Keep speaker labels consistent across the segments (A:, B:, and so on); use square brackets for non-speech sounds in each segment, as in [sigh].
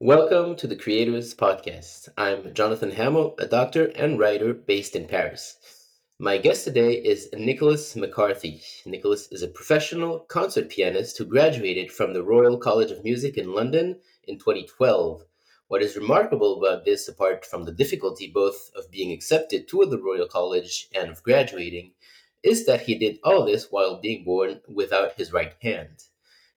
A: Welcome to the Creators Podcast. I'm Jonathan Hamill, a doctor and writer based in Paris. My guest today is Nicholas McCarthy. Nicholas is a professional concert pianist who graduated from the Royal College of Music in London in 2012. What is remarkable about this, apart from the difficulty both of being accepted to the Royal College and of graduating, is that he did all this while being born without his right hand.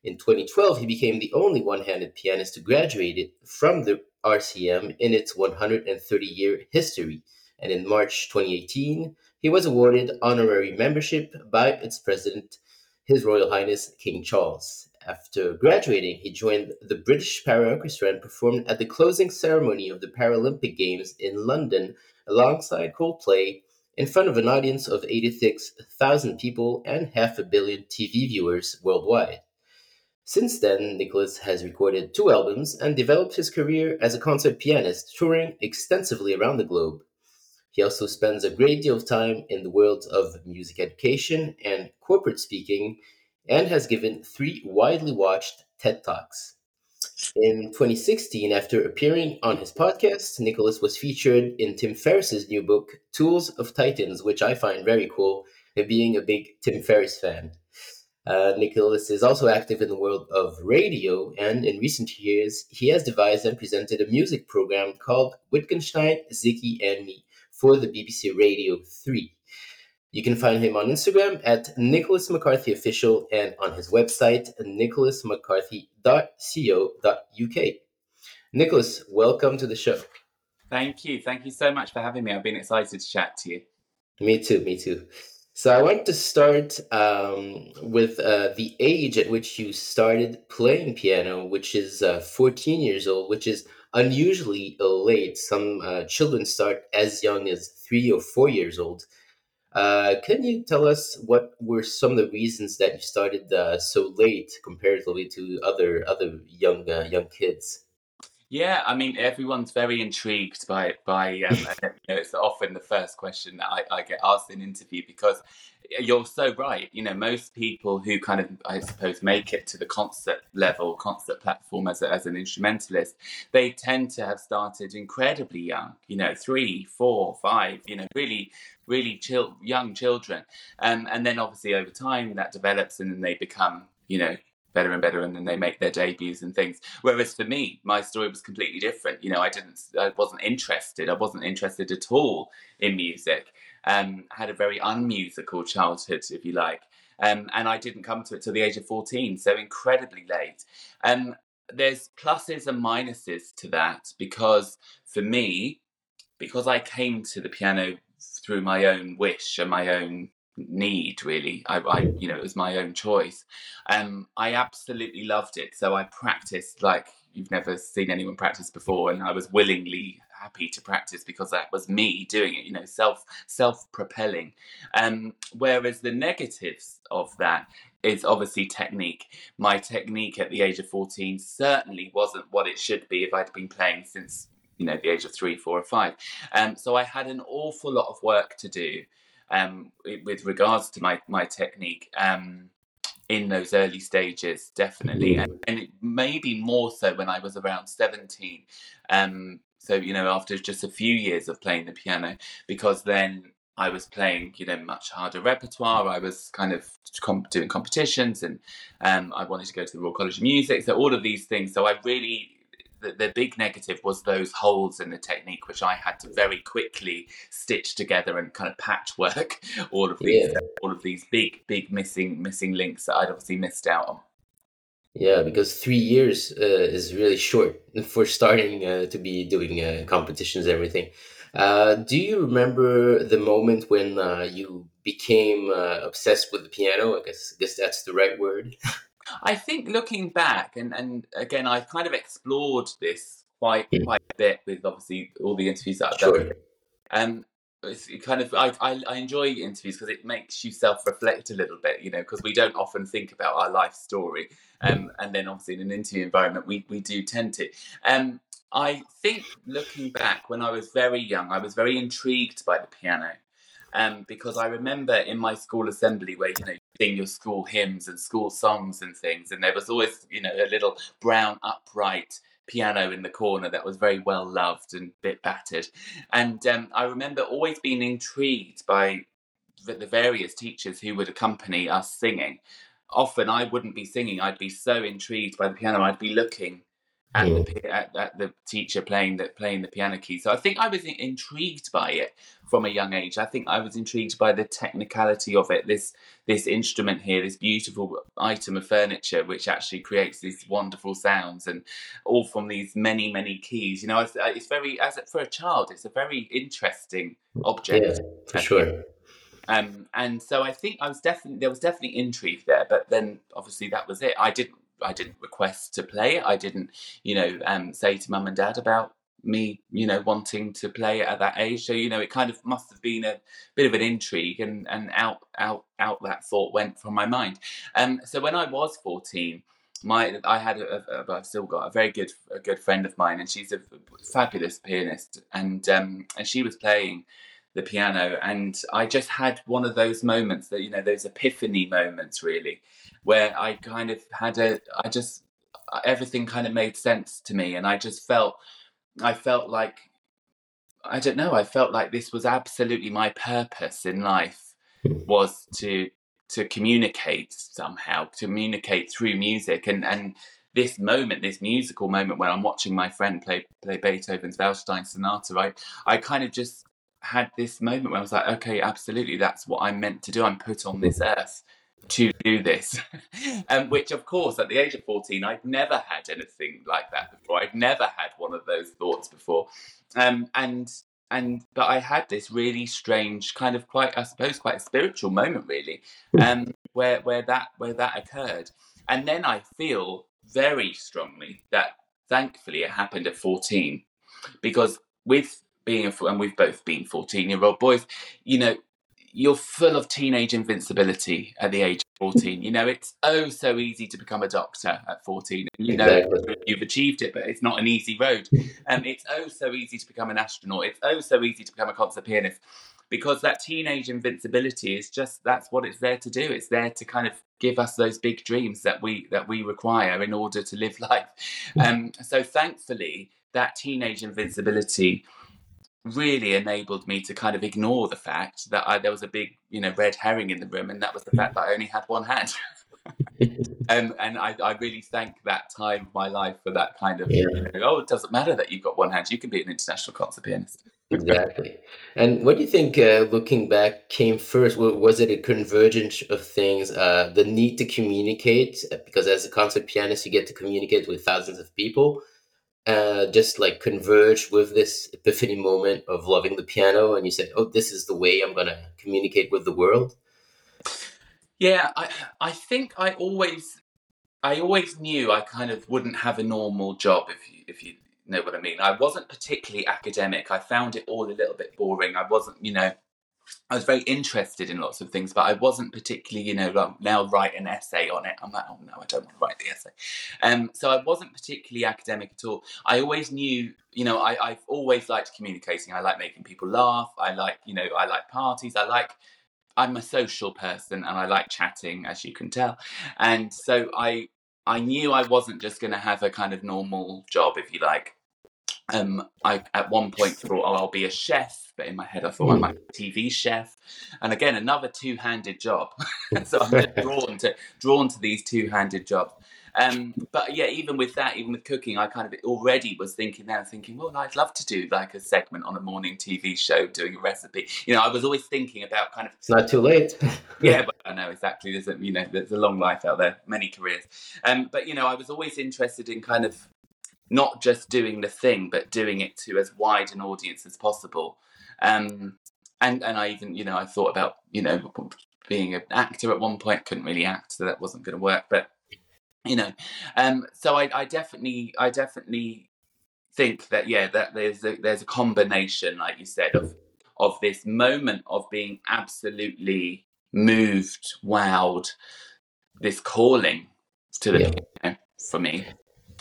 A: In 2012, he became the only one handed pianist to graduate from the RCM in its 130 year history. And in March 2018, he was awarded honorary membership by its president, His Royal Highness King Charles. After graduating, he joined the British Para Orchestra and performed at the closing ceremony of the Paralympic Games in London alongside Coldplay in front of an audience of 86,000 people and half a billion TV viewers worldwide. Since then, Nicholas has recorded two albums and developed his career as a concert pianist, touring extensively around the globe. He also spends a great deal of time in the world of music education and corporate speaking, and has given three widely watched TED Talks. In 2016, after appearing on his podcast, Nicholas was featured in Tim Ferriss's new book, Tools of Titans, which I find very cool, being a big Tim Ferriss fan. Uh, Nicholas is also active in the world of radio, and in recent years, he has devised and presented a music program called Wittgenstein, Zichy, and Me for the BBC Radio 3. You can find him on Instagram at Nicholas McCarthy Official and on his website, nicholasmccarthy.co.uk. Nicholas, welcome to the show.
B: Thank you. Thank you so much for having me. I've been excited to chat to you.
A: Me too. Me too. So I want to start um, with uh, the age at which you started playing piano, which is uh, 14 years old, which is unusually late. Some uh, children start as young as three or four years old. Uh, can you tell us what were some of the reasons that you started uh, so late comparatively to other other young uh, young kids?
B: Yeah, I mean, everyone's very intrigued by by. Um, [laughs] you know, it's often the first question that I, I get asked in interview because you're so right. You know, most people who kind of, I suppose, make it to the concert level, concert platform as a, as an instrumentalist, they tend to have started incredibly young. You know, three, four, five. You know, really, really chill, young children, um, and then obviously over time that develops, and then they become, you know, better and better and then they make their debuts and things. Whereas for me my story was completely different. You know i didn't i wasn't interested. I wasn't interested at all in music. Um had a very unmusical childhood if you like. Um and i didn't come to it till the age of 14 so incredibly late. Um there's pluses and minuses to that because for me because i came to the piano through my own wish and my own need really. I, I, you know it was my own choice. Um i absolutely loved it. So i practiced like you've never seen anyone practice before and i was willingly happy to practice because that was me doing it you know self self propelling um whereas the negatives of that is obviously technique. My technique at the age of 14 certainly wasn't what it should be if i'd been playing since you know the age of three four or five. Um so i had an awful lot of work to do um, with regards to my my technique um, in those early stages, definitely, and, and maybe more so when I was around seventeen. Um, so you know, after just a few years of playing the piano, because then I was playing, you know, much harder repertoire. I was kind of comp- doing competitions, and um, I wanted to go to the Royal College of Music. So all of these things. So I really the, the big negative was those holes in the technique, which I had to very quickly stitch together and kind of patchwork [laughs] all of these yeah. all of these big big missing missing links that I'd obviously missed out on.
A: Yeah, because three years uh, is really short [laughs] for starting uh, to be doing uh, competitions and everything. Uh, do you remember the moment when uh, you became uh, obsessed with the piano? I guess, I guess that's the right word. [laughs]
B: I think looking back, and, and again, I've kind of explored this quite mm. quite a bit with obviously all the interviews that I've sure. done. Um, it's kind of I, I, I enjoy interviews because it makes you self reflect a little bit, you know, because we don't often think about our life story, um, and then obviously in an interview environment we we do tend to. Um, I think looking back when I was very young, I was very intrigued by the piano. Um, because I remember in my school assembly where you know you sing your school hymns and school songs and things, and there was always you know a little brown upright piano in the corner that was very well loved and a bit battered. And um, I remember always being intrigued by the, the various teachers who would accompany us singing. Often I wouldn't be singing, I'd be so intrigued by the piano, I'd be looking at, mm. the, at, at, the teacher playing the playing the piano key. So I think I was intrigued by it from a young age. I think I was intrigued by the technicality of it. This this instrument here, this beautiful item of furniture, which actually creates these wonderful sounds, and all from these many many keys. You know, it's, it's very as for a child, it's a very interesting object.
A: Yeah, for sure.
B: Um, and so I think I was definitely there was definitely intrigue there, but then obviously that was it. I didn't I didn't request to play it. I didn't, you know, um, say to mum and dad about me, you know, wanting to play at that age. So, you know, it kind of must have been a bit of an intrigue and, and out, out, out that thought went from my mind. Um, so when I was 14, my I had a, a, I've still got a very good a good friend of mine, and she's a fabulous pianist, and um, and she was playing the piano, and I just had one of those moments that you know those epiphany moments really, where I kind of had a, I just, everything kind of made sense to me. And I just felt, I felt like, I don't know, I felt like this was absolutely my purpose in life hmm. was to, to communicate somehow, to communicate through music. And, and this moment, this musical moment when I'm watching my friend play, play Beethoven's Waldstein Sonata, right? I kind of just had this moment where I was like, okay, absolutely, that's what I'm meant to do. I'm put on this earth to do this. [laughs] um, which, of course, at the age of 14, I'd never had anything like that before. I'd never had one of those thoughts before. Um, and and but I had this really strange kind of quite I suppose quite a spiritual moment really hmm. um, where where that where that occurred and then I feel very strongly that thankfully it happened at 14 because with being a and we've both been 14 year old boys you know you're full of teenage invincibility at the age of 14. You know, it's oh so easy to become a doctor at 14. You know, exactly. you've achieved it, but it's not an easy road. [laughs] And um, it's oh so easy to become an astronaut. It's oh so easy to become a concert pianist because that teenage invincibility is just that's what it's there to do. It's there to kind of give us those big dreams that we that we require in order to live [laughs] life. [laughs] Um, so thankfully, that teenage invincibility really enabled me to kind of ignore the fact that I, there was a big, you know, red herring in the room, and that was the fact that I only had one hand. [laughs] um, and I, I, really thank that time of my life for that kind of, yeah. you know, oh, it doesn't matter that you've got one hand; you can be an international concert pianist.
A: exactly. And what do you think, uh, looking back, came first? Was it a convergence of things? Uh, the need to communicate, because as a concert pianist, you get to communicate with thousands of people uh, just like converge with this epiphany moment of loving the piano and you said oh this is the way i'm going to communicate with the world.
B: Yeah i i think i always i always knew i kind of wouldn't have a normal job if you if you know what i mean. I wasn't particularly academic. I found it all a little bit boring. I wasn't you know I was very interested in lots of things, but I wasn't particularly, you know, like now write an essay on it. I'm like, oh no, I don't want to write the essay. Um, so I wasn't particularly academic at all. I always knew, you know, I, I've always liked communicating. I like making people laugh. I like, you know, I like parties. I like I'm a social person and I like chatting, as you can tell. And so I I knew I wasn't just going to have a kind of normal job, if you like. Um, I at one point thought, oh, I'll be a chef, but in my head I thought mm. I might be a TV chef, and again another two-handed job. [laughs] so I'm drawn to drawn to these two-handed jobs. Um, but yeah, even with that, even with cooking, I kind of already was thinking now, thinking, well, I'd love to do like a segment on a morning TV show doing a recipe. You know, I was always thinking about kind of.
A: It's not too late. [laughs]
B: yeah, but I know exactly. There's a you know, there's a long life out there, many careers. Um, but you know, I was always interested in kind of not just doing the thing, but doing it to as wide an audience as possible. Um, and and I even you know I thought about you know being an actor at one point, couldn't really act, so that wasn't going to work. But you know, um, so I, I definitely I definitely think that yeah that there's a, there's a combination, like you said, of of this moment of being absolutely moved, wowed, this calling to the yeah. you know, for me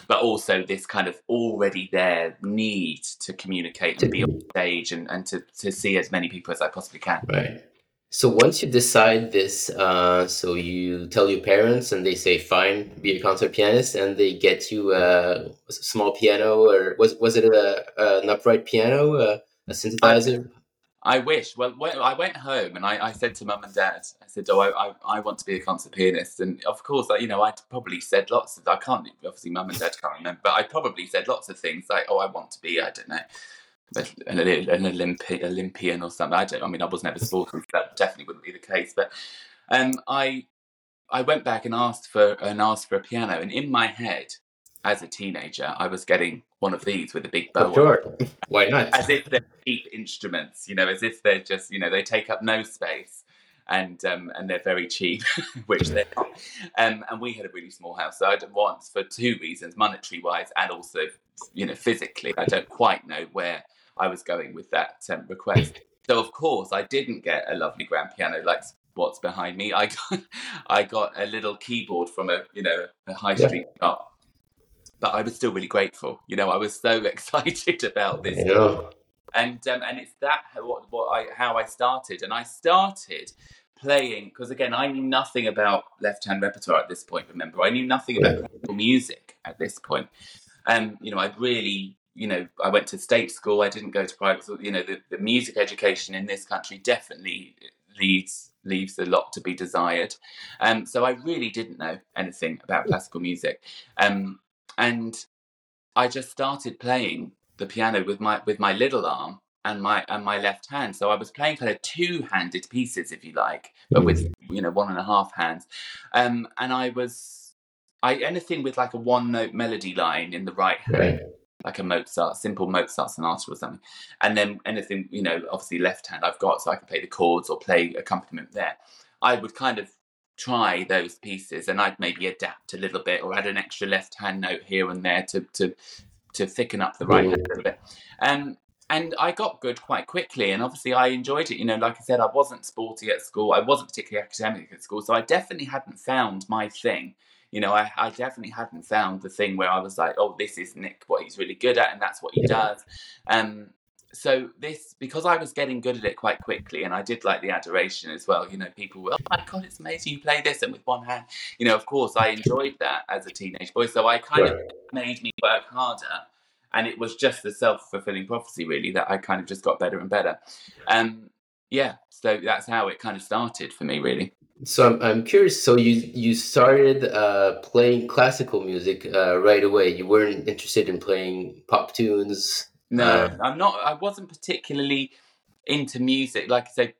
B: but also this kind of already there need to communicate and be on stage and, and to, to see as many people as I possibly can.
A: Right. So once you decide this, uh, so you tell your parents, and they say, "Fine, be a concert pianist," and they get you a small piano, or was was it a, an upright piano, a, a synthesizer?
B: I, I wish. Well, I went home and I, I said to mum and dad, I said, "Oh, I, I, I, want to be a concert pianist," and of course, you know, I probably said lots of. I can't obviously, mum and dad can't remember, but I probably said lots of things like, "Oh, I want to be," I don't know an, an Olympi- Olympian or something. I don't. I mean, I was never sporting, so that definitely wouldn't be the case. But um, I I went back and asked for and asked for a piano, and in my head, as a teenager, I was getting one of these with a big bow.
A: Sure, [laughs] why not?
B: As if they're cheap instruments, you know, as if they're just, you know, they take up no space and um, and they're very cheap, [laughs] which they're not. Um, and we had a really small house, so I did want for two reasons, monetary wise, and also, you know, physically. I don't quite know where I was going with that um, request. So of course I didn't get a lovely grand piano like what's behind me. I got [laughs] I got a little keyboard from a you know a high street yeah. shop. But I was still really grateful. You know, I was so [laughs] excited about this. And um, and it's that what what I how I started. And I started playing because again I knew nothing about left hand repertoire at this point. Remember, I knew nothing about classical music at this point. Um, you know, I'd really you know, I went to state school. I didn't go to private school. You know, the, the music education in this country definitely leaves leaves a lot to be desired. Um, so I really didn't know anything about classical music, um, and I just started playing the piano with my with my little arm and my and my left hand. So I was playing kind of two handed pieces, if you like, but with mm. you know one and a half hands, um, and I was I anything with like a one note melody line in the right hand. Right like a Mozart, simple Mozart sonata or something. And then anything, you know, obviously left hand I've got, so I can play the chords or play accompaniment there. I would kind of try those pieces and I'd maybe adapt a little bit or add an extra left hand note here and there to to to thicken up the right hand a little bit. Um, and I got good quite quickly, and obviously I enjoyed it. You know, like I said, I wasn't sporty at school. I wasn't particularly academic at school, so I definitely hadn't found my thing you know, I, I definitely hadn't found the thing where I was like, oh, this is Nick, what he's really good at, and that's what he does. Um, so this because I was getting good at it quite quickly, and I did like the adoration as well. You know, people were, oh my god, it's amazing you play this and with one hand. You know, of course, I enjoyed that as a teenage boy, so I kind right. of made me work harder. And it was just the self fulfilling prophecy, really, that I kind of just got better and better. Um, yeah, so that's how it kind of started for me, really.
A: So I'm, I'm curious. So you you started uh, playing classical music uh, right away. You weren't interested in playing pop tunes.
B: No, uh, I'm not. I wasn't particularly into music, like I say,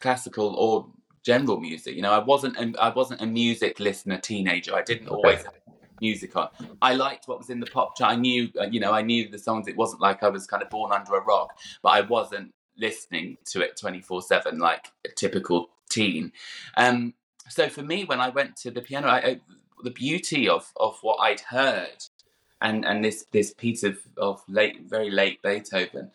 B: classical or general music. You know, I wasn't. I wasn't a music listener teenager. I didn't okay. always have music on. I liked what was in the pop chart. I knew, uh, you know, I knew the songs. It wasn't like I was kind of born under a rock, but I wasn't listening to it 24 7 like a typical teen. Um, so for me, when I went to the piano, I, I, the beauty of, of what I'd heard and, and this, this piece of, of late, very late Beethoven,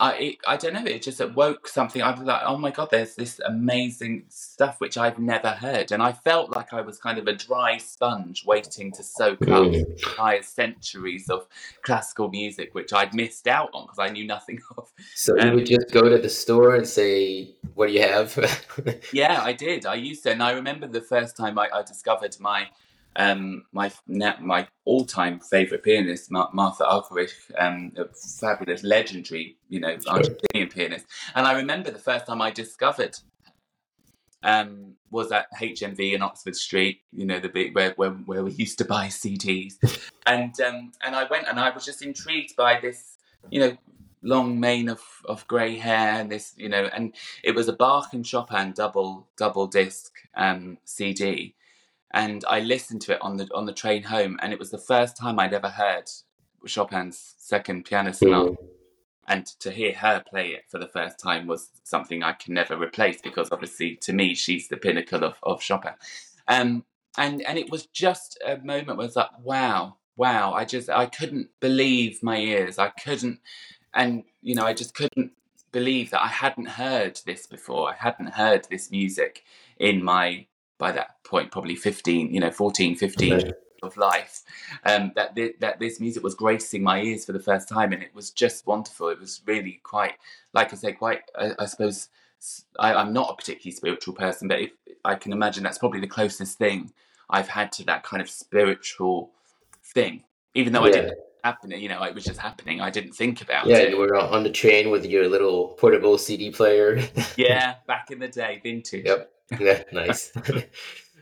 B: I it, I don't know. It just awoke something. I was like, oh my god, there's this amazing stuff which I've never heard, and I felt like I was kind of a dry sponge waiting to soak up mm. entire centuries of classical music which I'd missed out on because I knew nothing [laughs] of.
A: So um, you would just go to the store and say, "What do you have?" [laughs]
B: yeah, I did. I used to, and I remember the first time I, I discovered my um, my my all time favorite pianist, Martha Argerich, um, a fabulous, legendary, you know. Argentinian pianist. And I remember the first time I discovered um, was at HMV in Oxford Street, you know, the big where where, where we used to buy CDs, and um, and I went and I was just intrigued by this, you know, long mane of, of grey hair and this, you know, and it was a Bach and Chopin double double disc um, CD, and I listened to it on the on the train home, and it was the first time I'd ever heard Chopin's Second Piano Sonata. Mm. And to hear her play it for the first time was something I can never replace because obviously to me she's the pinnacle of, of Chopin. Um, and and it was just a moment where it's like, wow, wow, I just I couldn't believe my ears. I couldn't and you know, I just couldn't believe that I hadn't heard this before. I hadn't heard this music in my by that point probably 15 you know 14 15 okay. of life um, that th- that this music was gracing my ears for the first time and it was just wonderful it was really quite like i say quite I, I suppose I, am not a particularly spiritual person, but if, I can imagine that's probably the closest thing I've had to that kind of spiritual thing. Even though yeah. I didn't happen, you know, it was just happening. I didn't think about
A: yeah,
B: it.
A: Yeah, you were on the train with your little portable CD player.
B: yeah, [laughs] back in the day, vintage.
A: Yep. Yeah, [laughs] nice.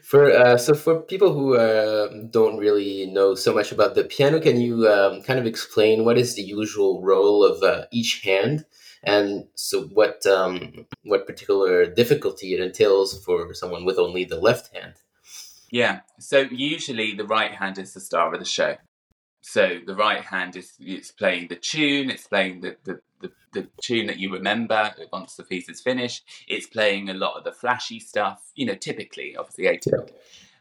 A: for uh, so for people who uh, don't really know so much about the piano, can you um, kind of explain what is the usual role of uh, each hand? and so what um, what particular difficulty it entails for someone with only the left hand.
B: Yeah, so usually the right hand is the star of the show. So the right hand is it's playing the tune, it's playing the, the, the, the tune that you remember once the piece is finished. It's playing a lot of the flashy stuff, you know, typically, obviously atypical. Yeah.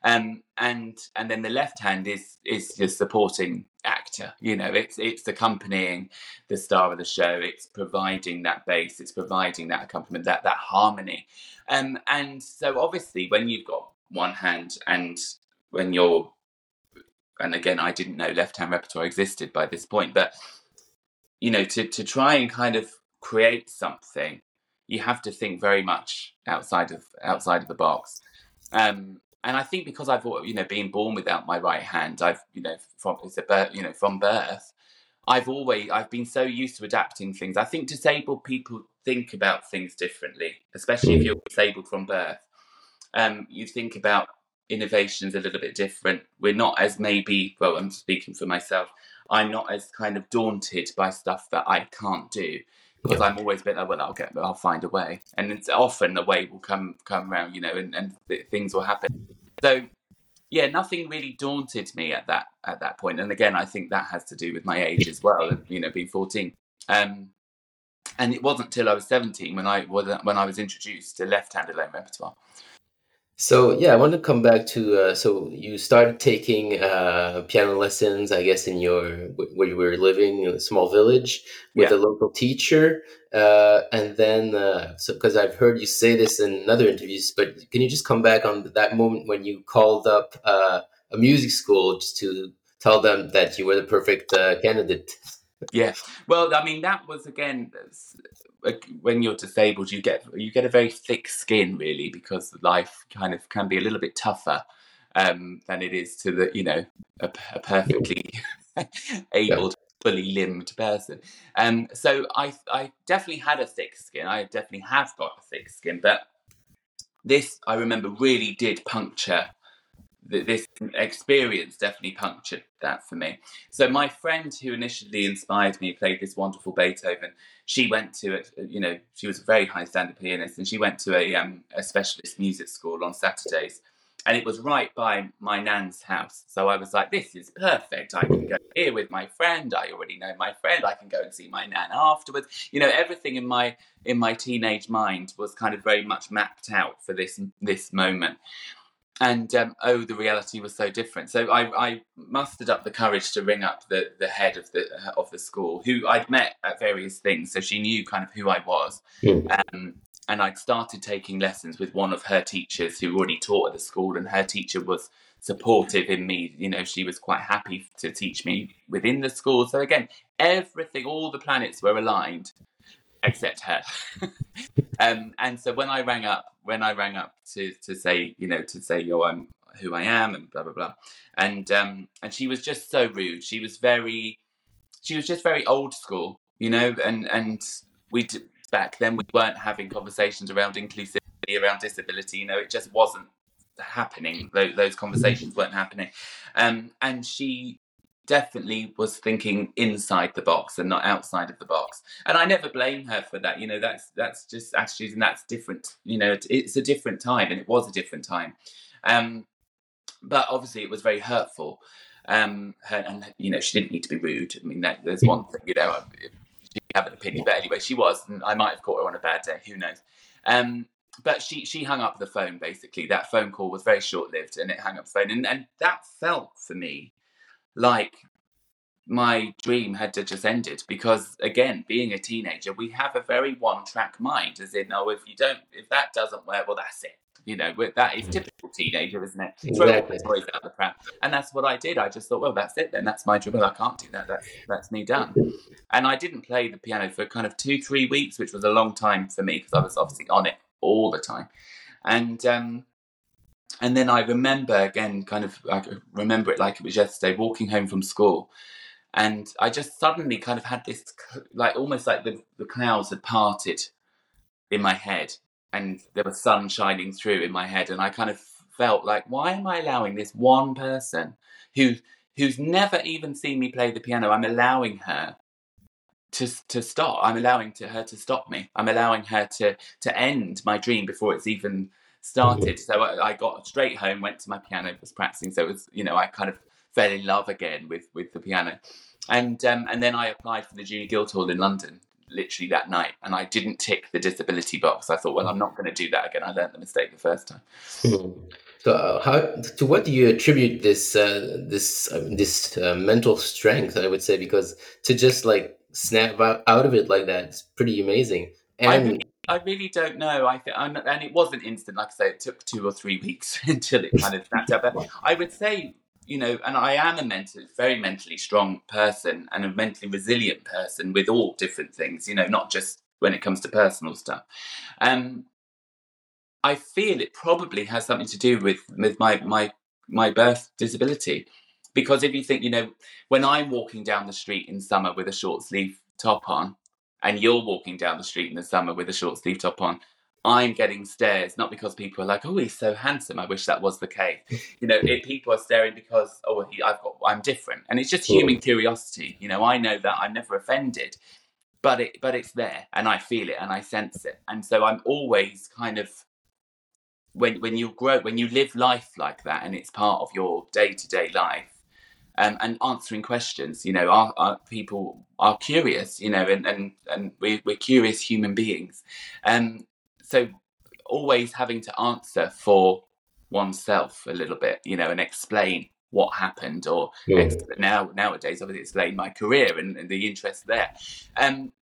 B: Um, and and then the left hand is is just supporting actor. You know, it's it's accompanying the star of the show. It's providing that bass. It's providing that accompaniment, that that harmony. Um, and so obviously, when you've got one hand and when you're, and again, I didn't know left hand repertoire existed by this point, but you know, to to try and kind of create something, you have to think very much outside of outside of the box. Um, and I think because I've you know been born without my right hand, I've you know from it's a birth, you know from birth, I've always I've been so used to adapting things. I think disabled people think about things differently, especially if you're disabled from birth. Um, you think about innovations a little bit different. We're not as maybe well. I'm speaking for myself. I'm not as kind of daunted by stuff that I can't do because yeah. I'm always a bit like, well, I'll get, I'll find a way, and it's often a way will come come around, you know, and, and things will happen. So, yeah, nothing really daunted me at that at that point. And again, I think that has to do with my age as well, you know, being 14. Um, and it wasn't till I was 17 when I was when I was introduced to left-handed alone repertoire.
A: So yeah, I want to come back to uh, so you started taking uh, piano lessons, I guess, in your where you were living in a small village with yeah. a local teacher, uh, and then uh, so because I've heard you say this in other interviews, but can you just come back on that moment when you called up uh, a music school just to tell them that you were the perfect uh, candidate?
B: Yeah, well, I mean that was again when you're disabled, you get you get a very thick skin, really, because life kind of can be a little bit tougher um, than it is to the you know a, a perfectly [laughs] able, fully limbed person. Um, so I I definitely had a thick skin. I definitely have got a thick skin, but this I remember really did puncture this experience definitely punctured that for me. So my friend who initially inspired me played this wonderful Beethoven. She went to it, you know, she was a very high standard pianist, and she went to a um, a specialist music school on Saturdays, and it was right by my nan's house. So I was like, this is perfect. I can go here with my friend. I already know my friend. I can go and see my nan afterwards. You know, everything in my in my teenage mind was kind of very much mapped out for this this moment and um, oh, the reality was so different. So I, I, mustered up the courage to ring up the, the head of the of the school, who I'd met at various things, so she knew kind of who I was. Mm. Um, and I'd started taking lessons with one of her teachers who already taught at the school, and her teacher was supportive in me. You know, she was quite happy to teach me within the school. So again, everything, all the planets were aligned except her. [laughs] um, and so when I rang up, when I rang up to to say, you know, to say, yo, I'm who I am, and blah blah blah, and um, and she was just so rude. She was very, she was just very old school, you know, and and we back then we weren't having conversations around inclusivity, around disability. You know, it just wasn't happening. Those, those conversations weren't happening, um, and she definitely was thinking inside the box and not outside of the box. And i never blame her for that you know that's that's just attitudes and that's different you know it's a different time and it was a different time. Um but obviously it was very hurtful um her, and you know she didn't need to be rude. I mean that, there's one thing you know she have an opinion but anyway she was and i might have caught her on a bad day who knows? Um but she she hung up the phone basically. That phone call was very short lived and it hung up the phone. And, and that felt for me like my dream had to just ended because again being a teenager we have a very one track mind as in oh if you don't if that doesn't work well that's it You know, that is typical teenager, isn't it?
A: Exactly.
B: Throw toys out the pram, and that's what I did. I just thought, well, that's it. Then that's my job. Well, I can't do that. That's that's me done. And I didn't play the piano for kind of two, three weeks, which was a long time for me because I was obviously on it all the time. And um, and then I remember again, kind of, I remember it like it was yesterday, walking home from school, and I just suddenly kind of had this, like almost like the the clouds had parted in my head, and there was sun shining through in my head, and I kind of felt like, why am I allowing this one person who who's never even seen me play the piano? I'm allowing her to to stop. I'm allowing to her to stop me. I'm allowing her to to end my dream before it's even started. So I, I, got straight home, went to my piano, was practicing. So it was, you know, I kind of fell in love again with with the piano, and um, and then I applied for the Junior Guildhall in London literally that night, and I didn't tick the disability box. I thought, well, I'm not going to do that again. I learned the mistake the first time.
A: Hmm. So, uh, how to what do you attribute this uh, this uh, this uh, mental strength? I would say because to just like snap out, out of it like that, it's pretty amazing.
B: And I really, don't know. I think, and it wasn't instant. Like I say, it took two or three [laughs] weeks until it kind of snapped up. But I would say, you know, and I am a mental, very mentally strong person and a mentally resilient person with all different things. You know, not just when it comes to personal stuff. Um, I feel it probably has something to do with with my my my birth disability. Because if you think, you know, when I'm walking down the street in summer with a short sleeve top on, and you're walking down the street in the summer with a short sleeve top on, I'm getting stares, not because people are like, "Oh, he's so handsome." I wish that was the case. [laughs] You know, it, people are staring because, "Oh, he, I've got, I'm different," and it's just human curiosity. You know, I know that I'm never offended, but it, but it's there, and I feel it, and I sense it, and so I'm always kind of when when you grow, when you live life like that, and it's part of your day to day life um, and answering questions. You know, our, our, people are curious, you know, and, and, and we're, we're curious human beings. Um, so always having to answer for oneself a little bit, you know, and explain what happened or yeah. now nowadays obviously explain my career and, and the interest there. Um,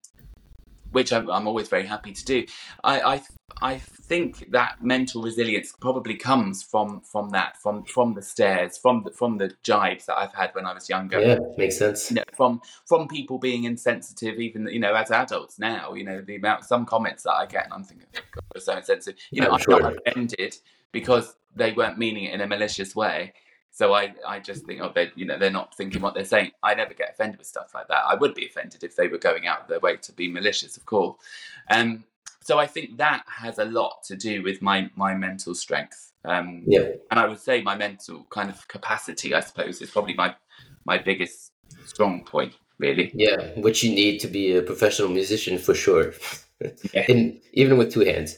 B: which I'm, I'm, always very happy to do. I, I, I think that mental resilience probably comes from from that, from from the stares, from the from the jibes that I've had when I was younger.
A: Yeah, makes sense.
B: You know, from from people being insensitive, even you know as adults now. You know the amount some comments that I get, and I'm thinking, oh, God, so insensitive. You know, I'm sure. offended because they weren't meaning it in a malicious way. So I, I just think, oh, they, you know, they're not thinking what they're saying. I never get offended with stuff like that. I would be offended if they were going out of their way to be malicious, of course. Um, so I think that has a lot to do with my my mental strength. Um,
A: yeah.
B: And I would say my mental kind of capacity, I suppose, is probably my my biggest strong point, really.
A: Yeah, which you need to be a professional musician for sure. Yeah. [laughs] in, even with two hands.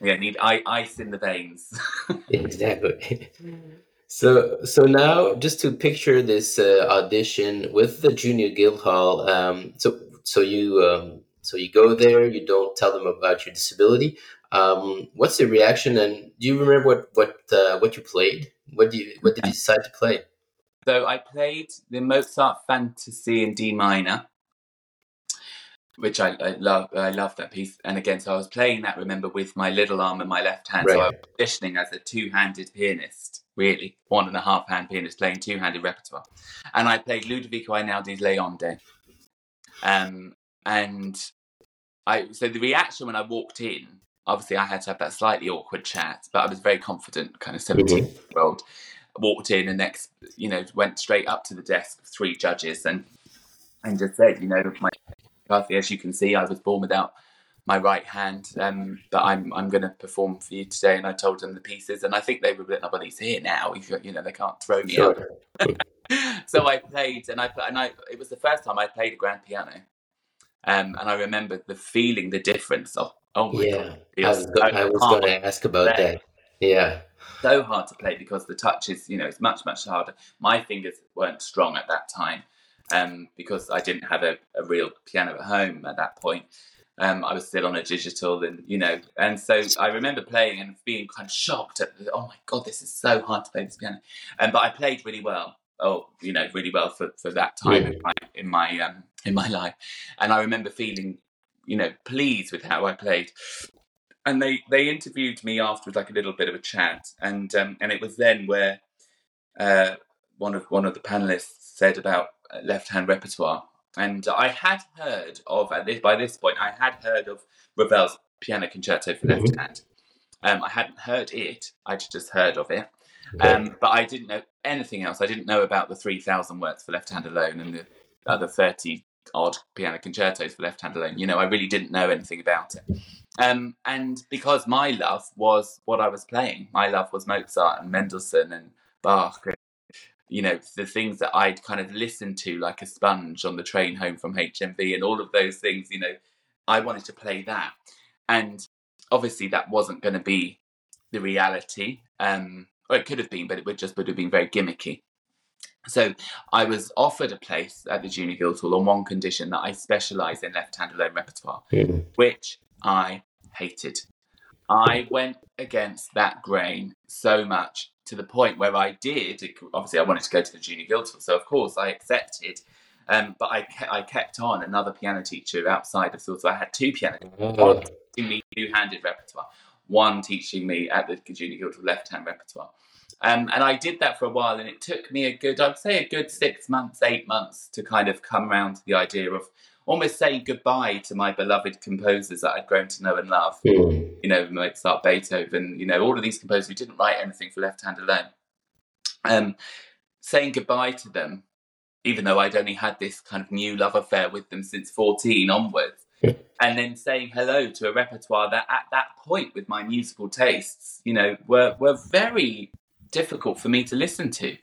B: Yeah, need ice in the veins. [laughs]
A: exactly. So, so now just to picture this uh, audition with the Junior Guildhall. Um, so, so you, um, so you go there. You don't tell them about your disability. Um, what's the reaction? And do you remember what what uh, what you played? What do you what did you decide to play?
B: So I played the Mozart Fantasy in D minor, which I, I love. I love that piece. And again, so I was playing that. Remember, with my little arm and my left hand. Right. So I was auditioning as a two-handed pianist really, one and a half hand pianist playing two handed repertoire. And I played Ludovico Einaudi's Le Onde. Um, and I so the reaction when I walked in, obviously I had to have that slightly awkward chat, but I was very confident, kind of 17 year old. Walked in and next, you know, went straight up to the desk of three judges and and just said, you know, my McCarthy, as you can see, I was born without my right hand um, that I'm I'm going to perform for you today. And I told them the pieces, and I think they were like, "Well, he's here now. you know, they can't throw me sure. out." [laughs] so I played, and I and I it was the first time I played a grand piano, um, and I remember the feeling, the difference. Of, oh my
A: yeah, god! I was, so was going to ask about that. Yeah,
B: so hard to play because the touch is, you know, it's much much harder. My fingers weren't strong at that time. Um, because I didn't have a, a real piano at home at that point. Um, I was still on a digital, and you know, and so I remember playing and being kind of shocked at, oh my god, this is so hard to play this piano. Um, but I played really well. Oh, you know, really well for, for that time in my in my um, in my life, and I remember feeling, you know, pleased with how I played. and they they interviewed me afterwards, like a little bit of a chat, and um, and it was then where uh, one of one of the panelists said about left hand repertoire, and I had heard of at this by this point I had heard of Ravel's Piano Concerto for Left mm-hmm. Hand. Um, I hadn't heard it; I'd just heard of it, um, but I didn't know anything else. I didn't know about the three thousand works for left hand alone and the other thirty odd piano concertos for left hand alone. You know, I really didn't know anything about it. Um, and because my love was what I was playing, my love was Mozart and Mendelssohn and Bach, you know, the things that I'd kind of listened to like a sponge on the train home from HMV and all of those things, you know, I wanted to play that. And obviously that wasn't going to be the reality. Um, or it could have been, but it would just would have been very gimmicky. So I was offered a place at the Junior Guildhall on one condition that I specialise in left-hand alone repertoire, mm. which I hated. I went against that grain so much to the point where I did. Obviously, I wanted to go to the Junior Guildhall, so of course I accepted. Um, but I, ke- I kept on another piano teacher outside of school, so I had two piano one teaching me two-handed repertoire, one teaching me at the Junior Guildhall left-hand repertoire. Um, and I did that for a while, and it took me a good, I'd say, a good six months, eight months to kind of come around to the idea of almost saying goodbye to my beloved composers that I'd grown to know and love. Mm. You know, Mozart, Beethoven, you know, all of these composers who didn't write anything for left hand alone. Um, saying goodbye to them, even though I'd only had this kind of new love affair with them since 14 onwards. and then saying hello to a repertoire that at that point with my musical tastes, you know, were were very difficult for me to listen to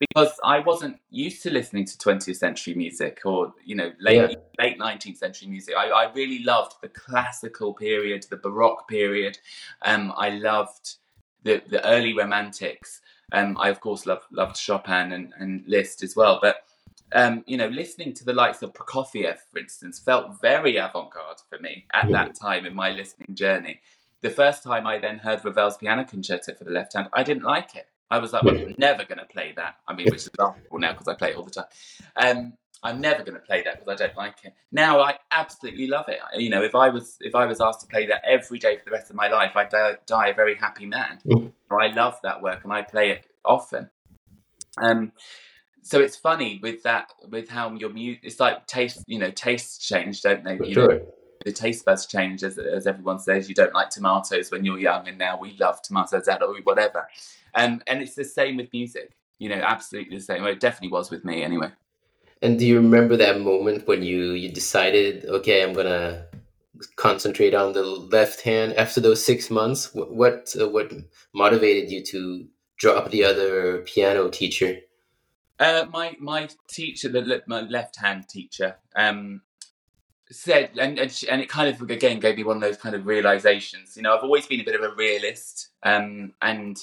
B: because I wasn't used to listening to 20th century music or you know late yeah. late 19th century music. I, I, really loved the classical period, the Baroque period. Um, I loved the the early Romantics. Um, I of course loved loved Chopin and, and Liszt as well. But um, you know, listening to the likes of Prokofiev, for instance, felt very avant-garde for me at yeah. that time in my listening journey. The first time I then heard Ravel's Piano Concerto for the Left Hand, I didn't like it. I was like, well, I'm never going to play that. I mean, which is laughable now because I play it all the time. Um, I'm never going to play that because I don't like it. Now I absolutely love it. You know, if I was if I was asked to play that every day for the rest of my life, I'd die, die a very happy man. Mm. I love that work and I play it often. Um, so it's funny with that with how your music. It's like taste. You know, tastes change, don't they? You know, the taste buds change, as, as everyone says. You don't like tomatoes when you're young, and now we love tomatoes, or whatever. Um, and it's the same with music, you know, absolutely the same. Well, it definitely was with me anyway.
A: And do you remember that moment when you you decided, okay, I'm gonna concentrate on the left hand after those six months? What what, uh, what motivated you to drop the other piano teacher?
B: Uh, my my teacher, the my left hand teacher, um, said, and and, she, and, it kind of again gave me one of those kind of realizations. You know, I've always been a bit of a realist, um, and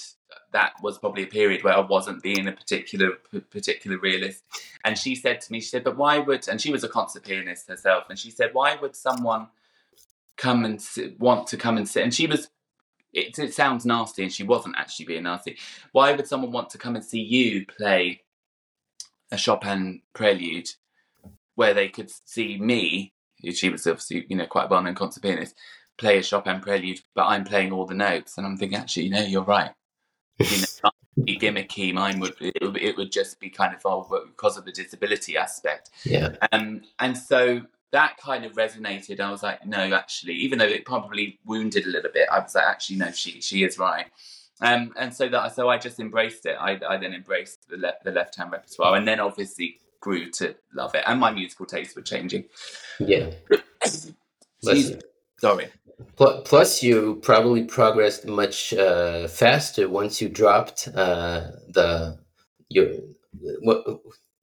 B: that was probably a period where I wasn't being a particular particular realist. And she said to me, she said, "But why would?" And she was a concert pianist herself, and she said, "Why would someone come and sit, want to come and sit?" And she was. It, it sounds nasty, and she wasn't actually being nasty. Why would someone want to come and see you play a Chopin prelude where they could see me? She was obviously, you know, quite a well-known concert pianist. Play a Chopin prelude, but I'm playing all the notes, and I'm thinking, actually, you know, you're right you know, be gimmicky. Mine would it, would it would just be kind of oh, because of the disability aspect.
A: Yeah.
B: Um, and so that kind of resonated. I was like, no, actually, even though it probably wounded a little bit, I was like, actually, no, she she is right. Um, and so that so I just embraced it. I, I then embraced the left the left hand repertoire, and then obviously grew to love it. And my musical tastes were changing.
A: Yeah. [coughs]
B: Sorry.
A: Plus, you probably progressed much uh, faster once you dropped uh, the your what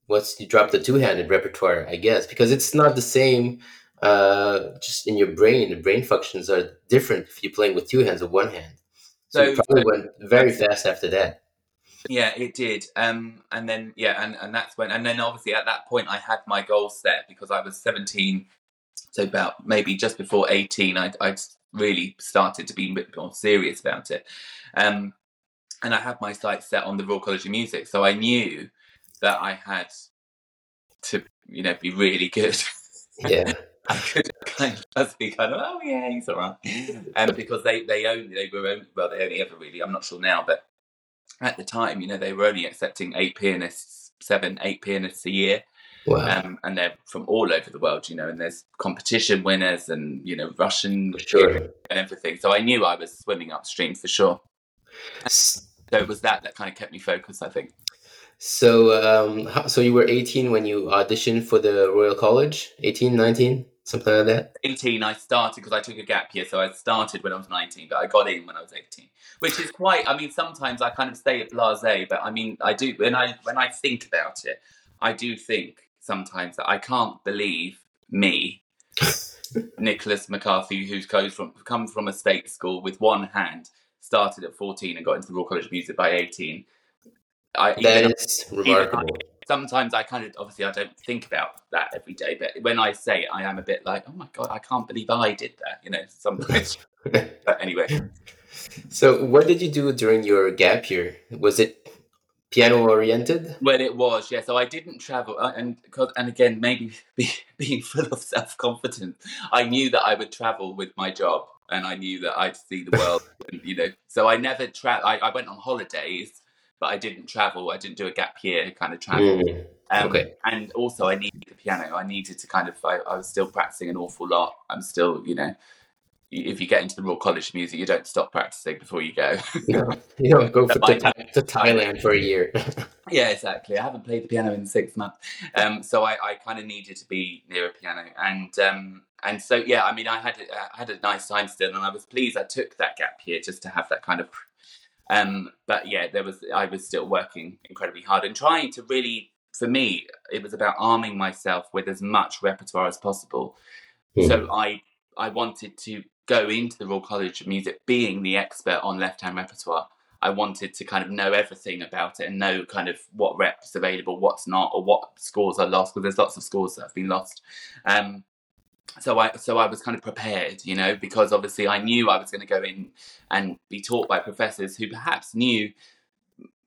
A: once you dropped the two-handed repertoire, I guess, because it's not the same. Uh, just in your brain, the brain functions are different if you're playing with two hands or one hand. So, so you probably went very fast after that.
B: Yeah, it did. Um, and then yeah, and, and that's when and then obviously at that point I had my goal set because I was 17 so about maybe just before 18 I'd, I'd really started to be a bit more serious about it. Um, and i had my sights set on the royal college of music so i knew that i had to you know be really good. [laughs]
A: Yeah.
B: I, could, kind of must be kind of oh yeah he's all right, and um, because they they only they were only, well they only ever really I'm not sure now but at the time you know they were only accepting eight pianists seven eight pianists a year. Wow. Um, and they're from all over the world, you know, and there's competition winners and, you know, Russian
A: sure.
B: and everything. So I knew I was swimming upstream for sure. So it was that that kind of kept me focused, I think.
A: So, um, so you were 18 when you auditioned for the Royal College? 18, 19, something like that?
B: 18, I started because I took a gap year. So I started when I was 19, but I got in when I was 18, which is quite, I mean, sometimes I kind of stay at blase, but I mean, I do, when I, when I think about it, I do think sometimes that I can't believe me, [laughs] Nicholas McCarthy, who's comes from, come from a state school with one hand, started at 14 and got into the Royal College of Music by 18
A: I, that is remarkable.
B: sometimes I kind of obviously I don't think about that every day, but when I say it, I am a bit like, oh my god, I can't believe I did that. You know, sometimes. [laughs] but anyway.
A: So, what did you do during your gap year? Was it piano oriented?
B: Well, it was, yeah. So I didn't travel, uh, and and again, maybe [laughs] be, being full of self confidence, I knew that I would travel with my job, and I knew that I'd see the world. [laughs] and, you know, so I never tra- I, I went on holidays but I didn't travel. I didn't do a gap year kind of travel. Mm, um, okay. And also, I needed the piano. I needed to kind of. I, I, was still practicing an awful lot. I'm still, you know, if you get into the Royal College of Music, you don't stop practicing before you go. [laughs]
A: no, you don't go [laughs] for to, to, Thailand for a year. [laughs]
B: yeah, exactly. I haven't played the piano in six months, um, so I, I kind of needed to be near a piano, and um, and so yeah, I mean, I had I had a nice time still, and I was pleased I took that gap year just to have that kind of um, but yeah, there was I was still working incredibly hard and trying to really, for me, it was about arming myself with as much repertoire as possible. Mm. So I I wanted to go into the Royal College of Music being the expert on left hand repertoire. I wanted to kind of know everything about it and know kind of what reps available, what's not, or what scores are lost because there's lots of scores that have been lost. Um, so I so I was kind of prepared, you know, because obviously I knew I was going to go in and be taught by professors who perhaps knew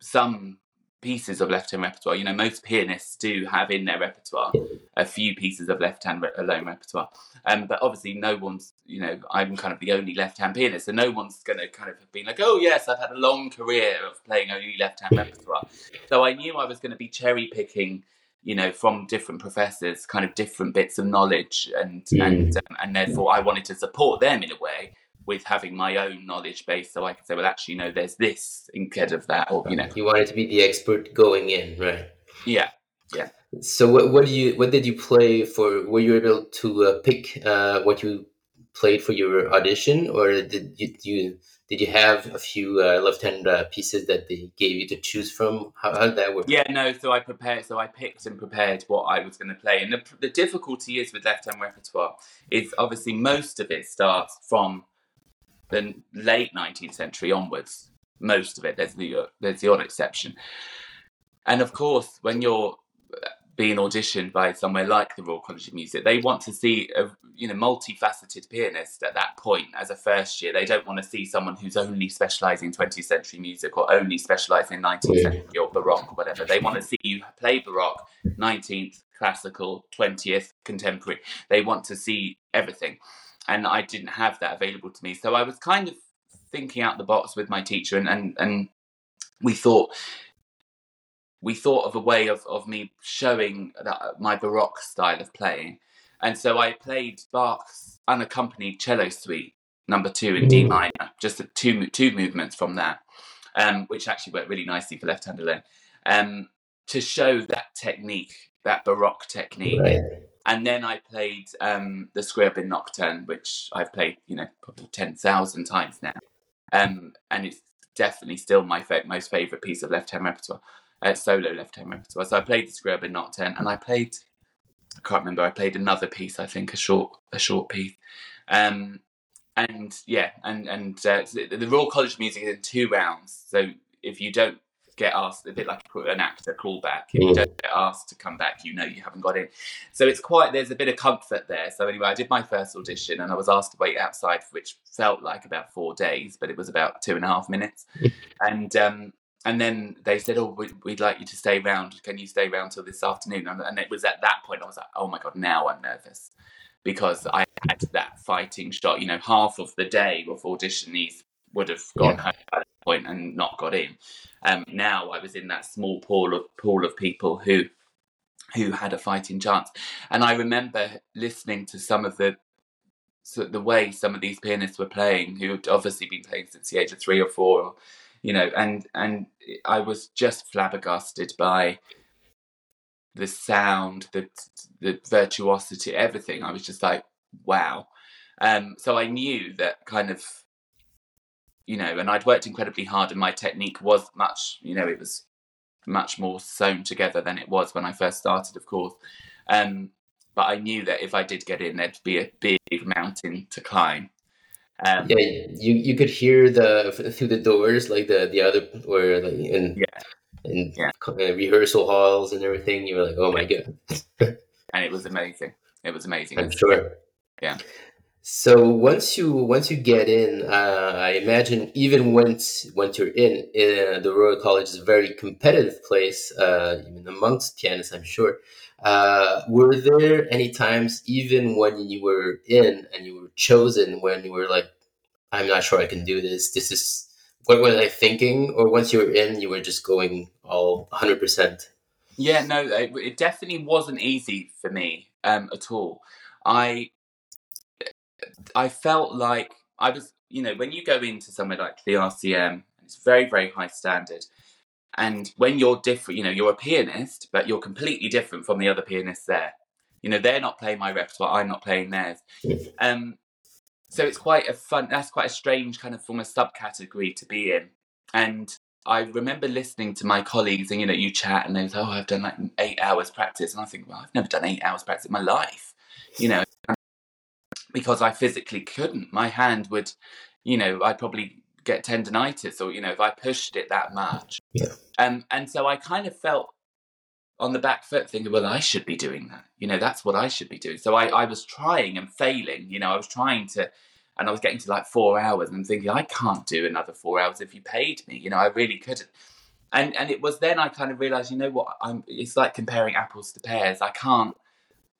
B: some pieces of left hand repertoire. You know, most pianists do have in their repertoire a few pieces of left hand re- alone repertoire. Um, but obviously, no one's, you know, I'm kind of the only left hand pianist, so no one's going to kind of be like, oh, yes, I've had a long career of playing only left hand repertoire. So I knew I was going to be cherry picking you know, from different professors, kind of different bits of knowledge, and mm. and um, and therefore I wanted to support them in a way with having my own knowledge base, so I could say, well, actually, no, there's this instead of that, or you know,
A: you wanted to be the expert going in, right?
B: Yeah, yeah.
A: So what what do you what did you play for? Were you able to uh, pick uh, what you played for your audition, or did you, you did you have a few uh, left-hand uh, pieces that they gave you to choose from? How, how did that work?
B: Yeah, no. So I prepared. So I picked and prepared what I was going to play. And the, the difficulty is with left-hand repertoire is obviously most of it starts from the late 19th century onwards. Most of it. There's the uh, there's the odd exception. And of course, when you're being auditioned by somewhere like the Royal College of Music. They want to see a you know multifaceted pianist at that point as a first year. They don't want to see someone who's only specialising in 20th century music or only specialising in 19th yeah. century or Baroque or whatever. They want to see you play Baroque, 19th, classical, 20th, contemporary. They want to see everything. And I didn't have that available to me. So I was kind of thinking out the box with my teacher and, and, and we thought we thought of a way of, of me showing that uh, my baroque style of playing and so i played bach's unaccompanied cello suite number two in d minor just two two movements from that um, which actually worked really nicely for left hand alone um, to show that technique that baroque technique right. And then i played um, the scriabin nocturne which i've played you know probably 10,000 times now um, and it's definitely still my fa- most favorite piece of left hand repertoire uh, solo left hand repertoire. So I played the Scriabin Nocturne, and I played. I can't remember. I played another piece. I think a short a short piece. Um, and yeah, and and uh, the Royal College of Music is in two rounds. So if you don't get asked, a bit like an actor callback, if you mm. don't get asked to come back, you know you haven't got in. So it's quite there's a bit of comfort there. So anyway, I did my first audition, and I was asked to wait outside, which felt like about four days, but it was about two and a half minutes. [laughs] and um, and then they said, "Oh, we'd like you to stay around. Can you stay around till this afternoon?" And, it was at that point I was like, "Oh my god, now I'm nervous." because I had that fighting shot. You know, half of the day of auditionees would have gone yeah. home at that point and not got in. Um, now I was in that small pool of pool of people who who had a fighting chance, and I remember listening to some of the so the way some of these pianists were playing, who had obviously been playing since the age of three or four, you know, and and I was just flabbergasted by the sound, the the virtuosity, everything. I was just like, wow. Um, so I knew that kind of, you know, and I'd worked incredibly hard, and my technique was much, you know, it was much more sewn together than it was when I first started, of course. Um, but I knew that if I did get in, there'd be a big mountain to climb.
A: Um, yeah, you you could hear the [laughs] through the doors, like the the other where like in yeah in yeah. rehearsal halls and everything. You were like, oh my god! [laughs]
B: and it was amazing. It was amazing.
A: I'm sure.
B: Yeah.
A: So once you once you get in, uh, I imagine even once once you're in, uh, the Royal College is a very competitive place, uh, even amongst pianists, I'm sure. Uh, were there any times, even when you were in and you were chosen, when you were like, "I'm not sure I can do this. This is what was I thinking? Or once you were in, you were just going all 100%?
B: Yeah, no, it, it definitely wasn't easy for me um, at all. I I felt like I was, you know, when you go into somewhere like the RCM, it's very, very high standard. And when you're different, you know, you're a pianist, but you're completely different from the other pianists there. You know, they're not playing my repertoire, I'm not playing theirs. [laughs] Um, so it's quite a fun that's quite a strange kind of form of subcategory to be in and i remember listening to my colleagues and you know you chat and they say oh i've done like eight hours practice and i think well i've never done eight hours practice in my life you know because i physically couldn't my hand would you know i'd probably get tendonitis or you know if i pushed it that much
A: yeah
B: um and so i kind of felt on the back foot thinking, well, I should be doing that. You know, that's what I should be doing. So I, I was trying and failing. You know, I was trying to, and I was getting to like four hours and thinking, I can't do another four hours if you paid me. You know, I really couldn't. And and it was then I kind of realized, you know what, I'm. It's like comparing apples to pears. I can't.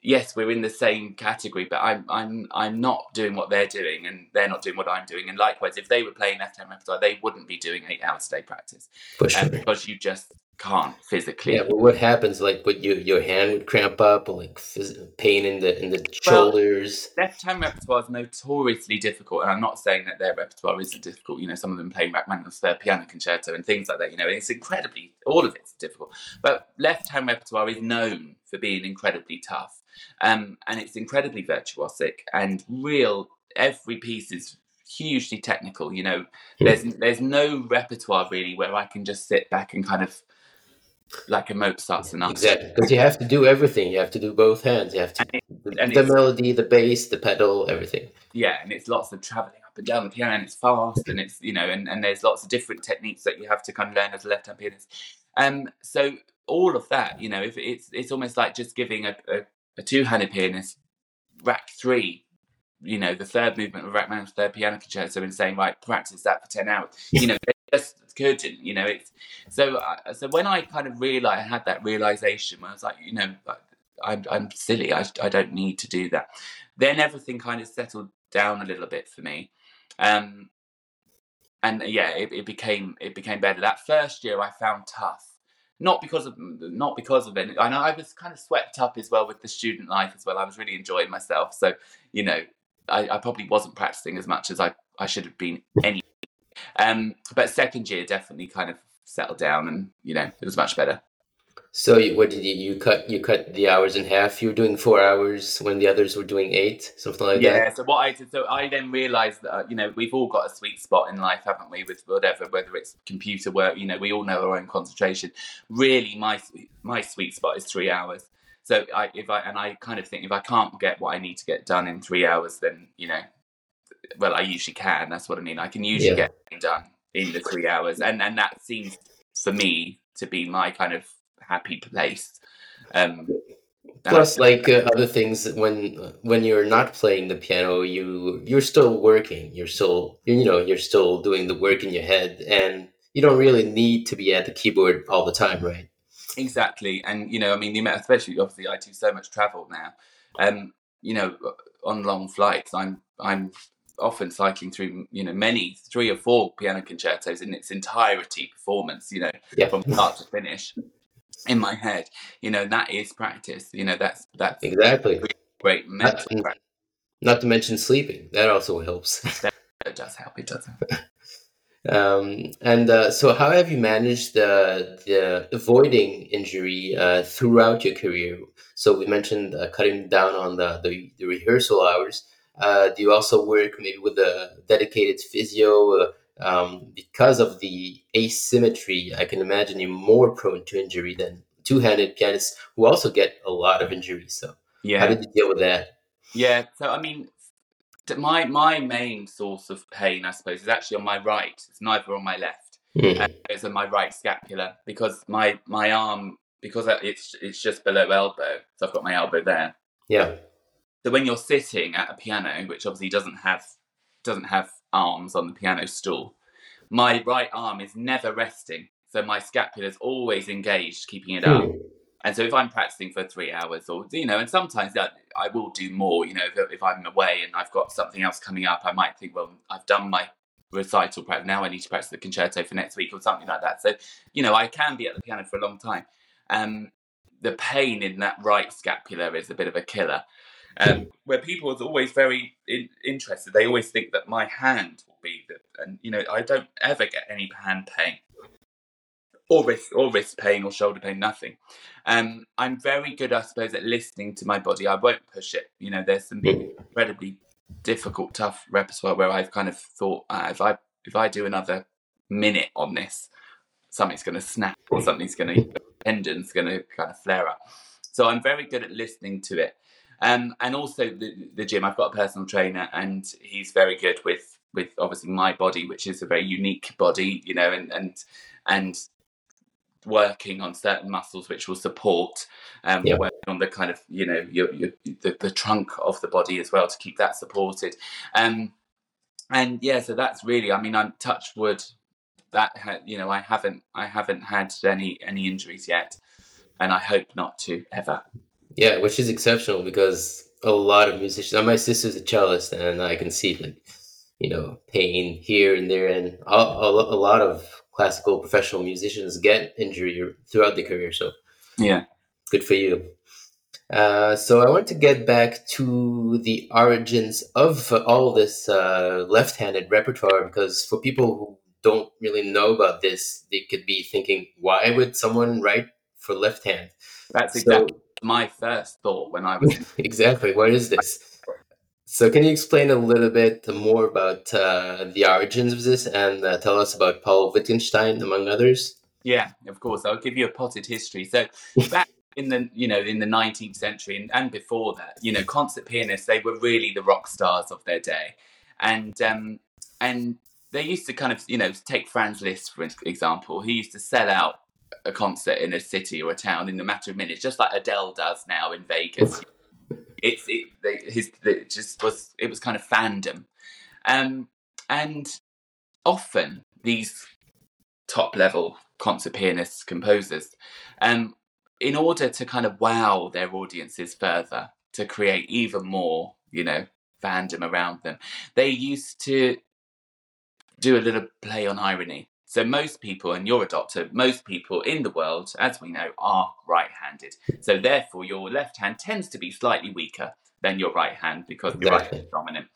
B: Yes, we're in the same category, but I'm I'm I'm not doing what they're doing, and they're not doing what I'm doing. And likewise, if they were playing left hand repertoire, they wouldn't be doing eight hours a day practice,
A: For sure.
B: because you just can't physically.
A: Yeah, but what happens? Like, what you your hand would cramp up, or like phys- pain in the in the well, shoulders.
B: Left hand repertoire is notoriously difficult, and I'm not saying that their repertoire isn't difficult. You know, some of them playing Rachmaninoff's Third Piano Concerto and things like that. You know, it's incredibly all of it's difficult. But left hand repertoire is known for being incredibly tough, um, and it's incredibly virtuosic and real. Every piece is hugely technical. You know, hmm. there's there's no repertoire really where I can just sit back and kind of like a Mozart sonata.
A: Exactly, because you have to do everything. You have to do both hands. You have to it, the, the melody, the bass, the pedal, everything.
B: Yeah, and it's lots of traveling up and down the piano, and it's fast, and it's you know, and, and there's lots of different techniques that you have to kind of learn as a left-hand pianist. Um, so all of that, you know, if it's it's almost like just giving a, a, a two-handed pianist Rach three you know, the third movement of Rachmaninoff's third piano concerto and saying, right, practice that for 10 hours. You know, just couldn't, you know. It's so. Uh, so when I kind of realized, I had that realization, when I was like, you know, I'm I'm silly. I I don't need to do that. Then everything kind of settled down a little bit for me. Um, and yeah, it, it became it became better. That first year, I found tough not because of not because of it. I know I was kind of swept up as well with the student life as well. I was really enjoying myself, so you know, I, I probably wasn't practicing as much as I I should have been anyway. Um, but second year definitely kind of settled down, and you know it was much better.
A: So what did you, you cut? You cut the hours in half. You were doing four hours when the others were doing eight, something like
B: yeah,
A: that.
B: Yeah. So what I did, so I then realised that uh, you know we've all got a sweet spot in life, haven't we? With whatever, whether it's computer work, you know, we all know our own concentration. Really, my my sweet spot is three hours. So I, if I and I kind of think if I can't get what I need to get done in three hours, then you know well, I usually can. That's what I mean. I can usually yeah. get done in the three hours, and and that seems for me to be my kind of happy place. Um,
A: Plus, like uh, other things, when when you're not playing the piano, you you're still working. You're still you know you're still doing the work in your head, and you don't really need to be at the keyboard all the time, right?
B: Exactly, and you know, I mean, the amount, especially obviously, I do so much travel now. Um, you know, on long flights, I'm I'm often cycling through you know many three or four piano concertos in its entirety performance you know yeah. from start to finish in my head you know that is practice you know that's that's
A: exactly
B: great mental
A: not, practice. not to mention sleeping that also helps
B: it [laughs] does help it does help.
A: um, and uh, so how have you managed the, the avoiding injury uh, throughout your career so we mentioned uh, cutting down on the, the, the rehearsal hours uh, do you also work maybe with a dedicated physio? Uh, um, because of the asymmetry, I can imagine you're more prone to injury than two-handed pianists who also get a lot of injuries. So, yeah, how did you deal with that?
B: Yeah, so I mean, my my main source of pain, I suppose, is actually on my right. It's neither on my left. Mm. Uh, it's on my right scapula because my my arm because it's it's just below elbow, so I've got my elbow there.
A: Yeah.
B: So when you're sitting at a piano, which obviously doesn't have doesn't have arms on the piano stool, my right arm is never resting. So my scapula is always engaged, keeping it up. Hmm. And so if I'm practicing for three hours, or you know, and sometimes that I will do more. You know, if, if I'm away and I've got something else coming up, I might think, well, I've done my recital practice. Now I need to practice the concerto for next week or something like that. So, you know, I can be at the piano for a long time. Um, the pain in that right scapula is a bit of a killer um, [clears throat] where people are always very in, interested. They always think that my hand will be the, and you know, I don't ever get any hand pain or wrist or wrist pain or shoulder pain, nothing. Um, I'm very good, I suppose, at listening to my body. I won't push it. You know, there's some incredibly difficult, tough repertoire where I've kind of thought, ah, if I if I do another minute on this, something's going to snap or something's going to tendon's going to kind of flare up. So I'm very good at listening to it. Um, and also the, the gym. I've got a personal trainer, and he's very good with with obviously my body, which is a very unique body, you know, and and and working on certain muscles which will support um yeah. working on the kind of you know your, your the, the trunk of the body as well to keep that supported um and yeah so that's really i mean i'm touch wood that ha- you know i haven't i haven't had any any injuries yet and i hope not to ever
A: yeah, which is exceptional because a lot of musicians. My sister's a cellist, and I can see like you know pain here and there, and a, a, a lot of classical professional musicians get injury throughout their career. So
B: yeah,
A: good for you. Uh, so I want to get back to the origins of all this uh, left-handed repertoire because for people who don't really know about this, they could be thinking, why would someone write for left hand?
B: That's exactly so, my first thought when I was [laughs]
A: exactly what is this? So can you explain a little bit more about uh, the origins of this and uh, tell us about Paul Wittgenstein among others?
B: Yeah, of course. I'll give you a potted history. So [laughs] back in the you know in the 19th century and, and before that, you know, concert pianists they were really the rock stars of their day, and um, and they used to kind of you know take Franz Liszt for example. He used to sell out a concert in a city or a town in a matter of minutes, just like Adele does now in Vegas. [laughs] it's it, they, his it just was it was kind of fandom, um, and often these top level concert pianists, composers, um, in order to kind of wow their audiences further, to create even more, you know, fandom around them, they used to do a little play on irony. So most people, and you're a doctor, most people in the world, as we know, are right-handed. So therefore, your left hand tends to be slightly weaker than your right hand because the right hand is dominant.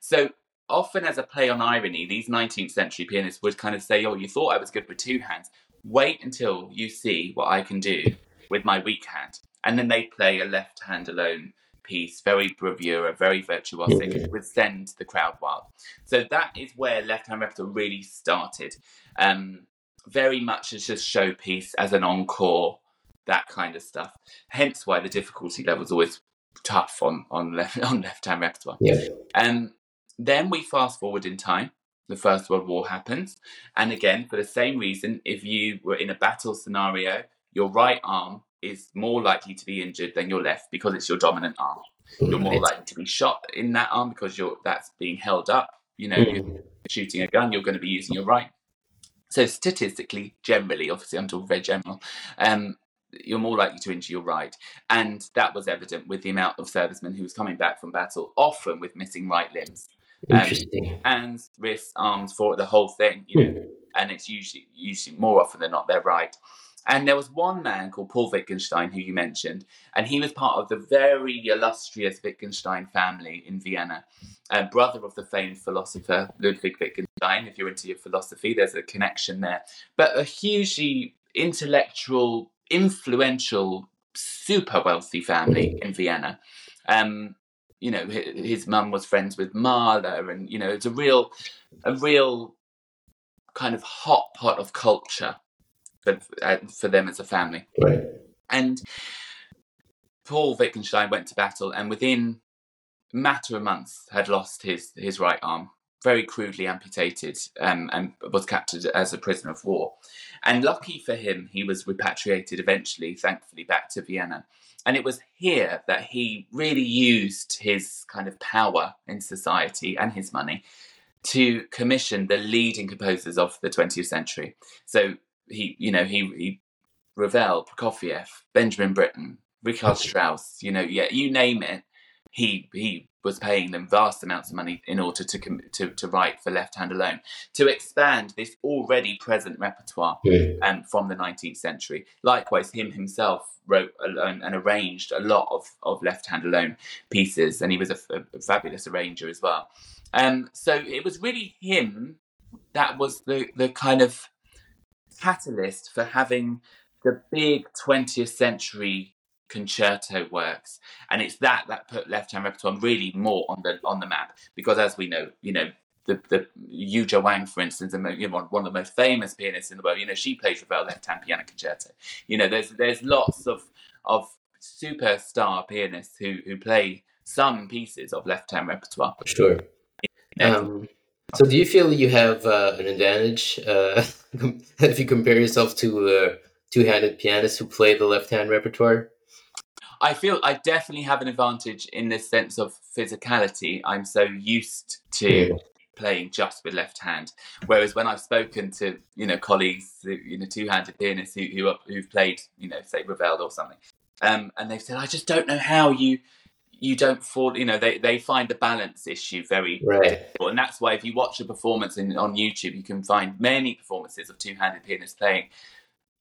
B: So often, as a play on irony, these 19th century pianists would kind of say, "Oh, you thought I was good with two hands. Wait until you see what I can do with my weak hand." And then they play a left hand alone piece, very bravura, very virtuosic, mm-hmm. would send the crowd wild. So that is where Left Hand Repertoire really started. Um, very much as a showpiece, as an encore, that kind of stuff. Hence why the difficulty level is always tough on on [laughs] left on left hand repertoire.
A: Yeah.
B: Um, then we fast forward in time. The First World War happens, and again for the same reason, if you were in a battle scenario, your right arm is more likely to be injured than your left because it's your dominant arm. You're more likely to be shot in that arm because you're that's being held up. You know, mm. you're shooting a gun, you're going to be using your right. So statistically, generally, obviously, I'm talking very general. Um, you're more likely to injure your right. And that was evident with the amount of servicemen who was coming back from battle, often with missing right limbs.
A: Um, Interesting.
B: Um, hands, wrists, arms, for the whole thing. You know, hmm. And it's usually usually more often than not they're right. And there was one man called Paul Wittgenstein, who you mentioned, and he was part of the very illustrious Wittgenstein family in Vienna, a brother of the famed philosopher Ludwig Wittgenstein. If you're into your philosophy, there's a connection there. But a hugely intellectual, influential, super wealthy family in Vienna. Um, you know, his, his mum was friends with Mahler, and you know, it's a real, a real kind of hot pot of culture for, uh, for them as a family.
A: Right.
B: And Paul Wittgenstein went to battle, and within a matter of months had lost his his right arm, very crudely amputated, um, and was captured as a prisoner of war. And lucky for him, he was repatriated eventually, thankfully, back to Vienna. And it was here that he really used his kind of power in society and his money to commission the leading composers of the 20th century. So he, you know, he, he Ravel, Prokofiev, Benjamin Britten, Richard Strauss, you know, yeah, you name it, he he was paying them vast amounts of money in order to to, to write for left hand alone to expand this already present repertoire yeah. um, from the 19th century. Likewise, him himself wrote and, and arranged a lot of, of left hand alone pieces, and he was a, a fabulous arranger as well. Um, so it was really him that was the the kind of catalyst for having the big 20th century concerto works and it's that that put left hand repertoire really more on the on the map because as we know you know the the Yuja Wang, for instance, you know, one of the most famous pianists in the world. You know, she plays Ravel left-hand piano concerto. You know, there's there's lots of of superstar pianists who who play some pieces of left-hand repertoire.
A: Sure. Um, so, do you feel you have uh, an advantage uh, [laughs] if you compare yourself to uh, two-handed pianists who play the left-hand repertoire?
B: I feel I definitely have an advantage in the sense of physicality. I'm so used to playing just with left hand, whereas when I've spoken to you know colleagues, you know two-handed pianists who, who who've played you know say Ravel or something, um, and they've said I just don't know how you you don't fall you know they, they find the balance issue very
A: right. difficult
B: and that's why if you watch a performance in, on youtube you can find many performances of two-handed pianists playing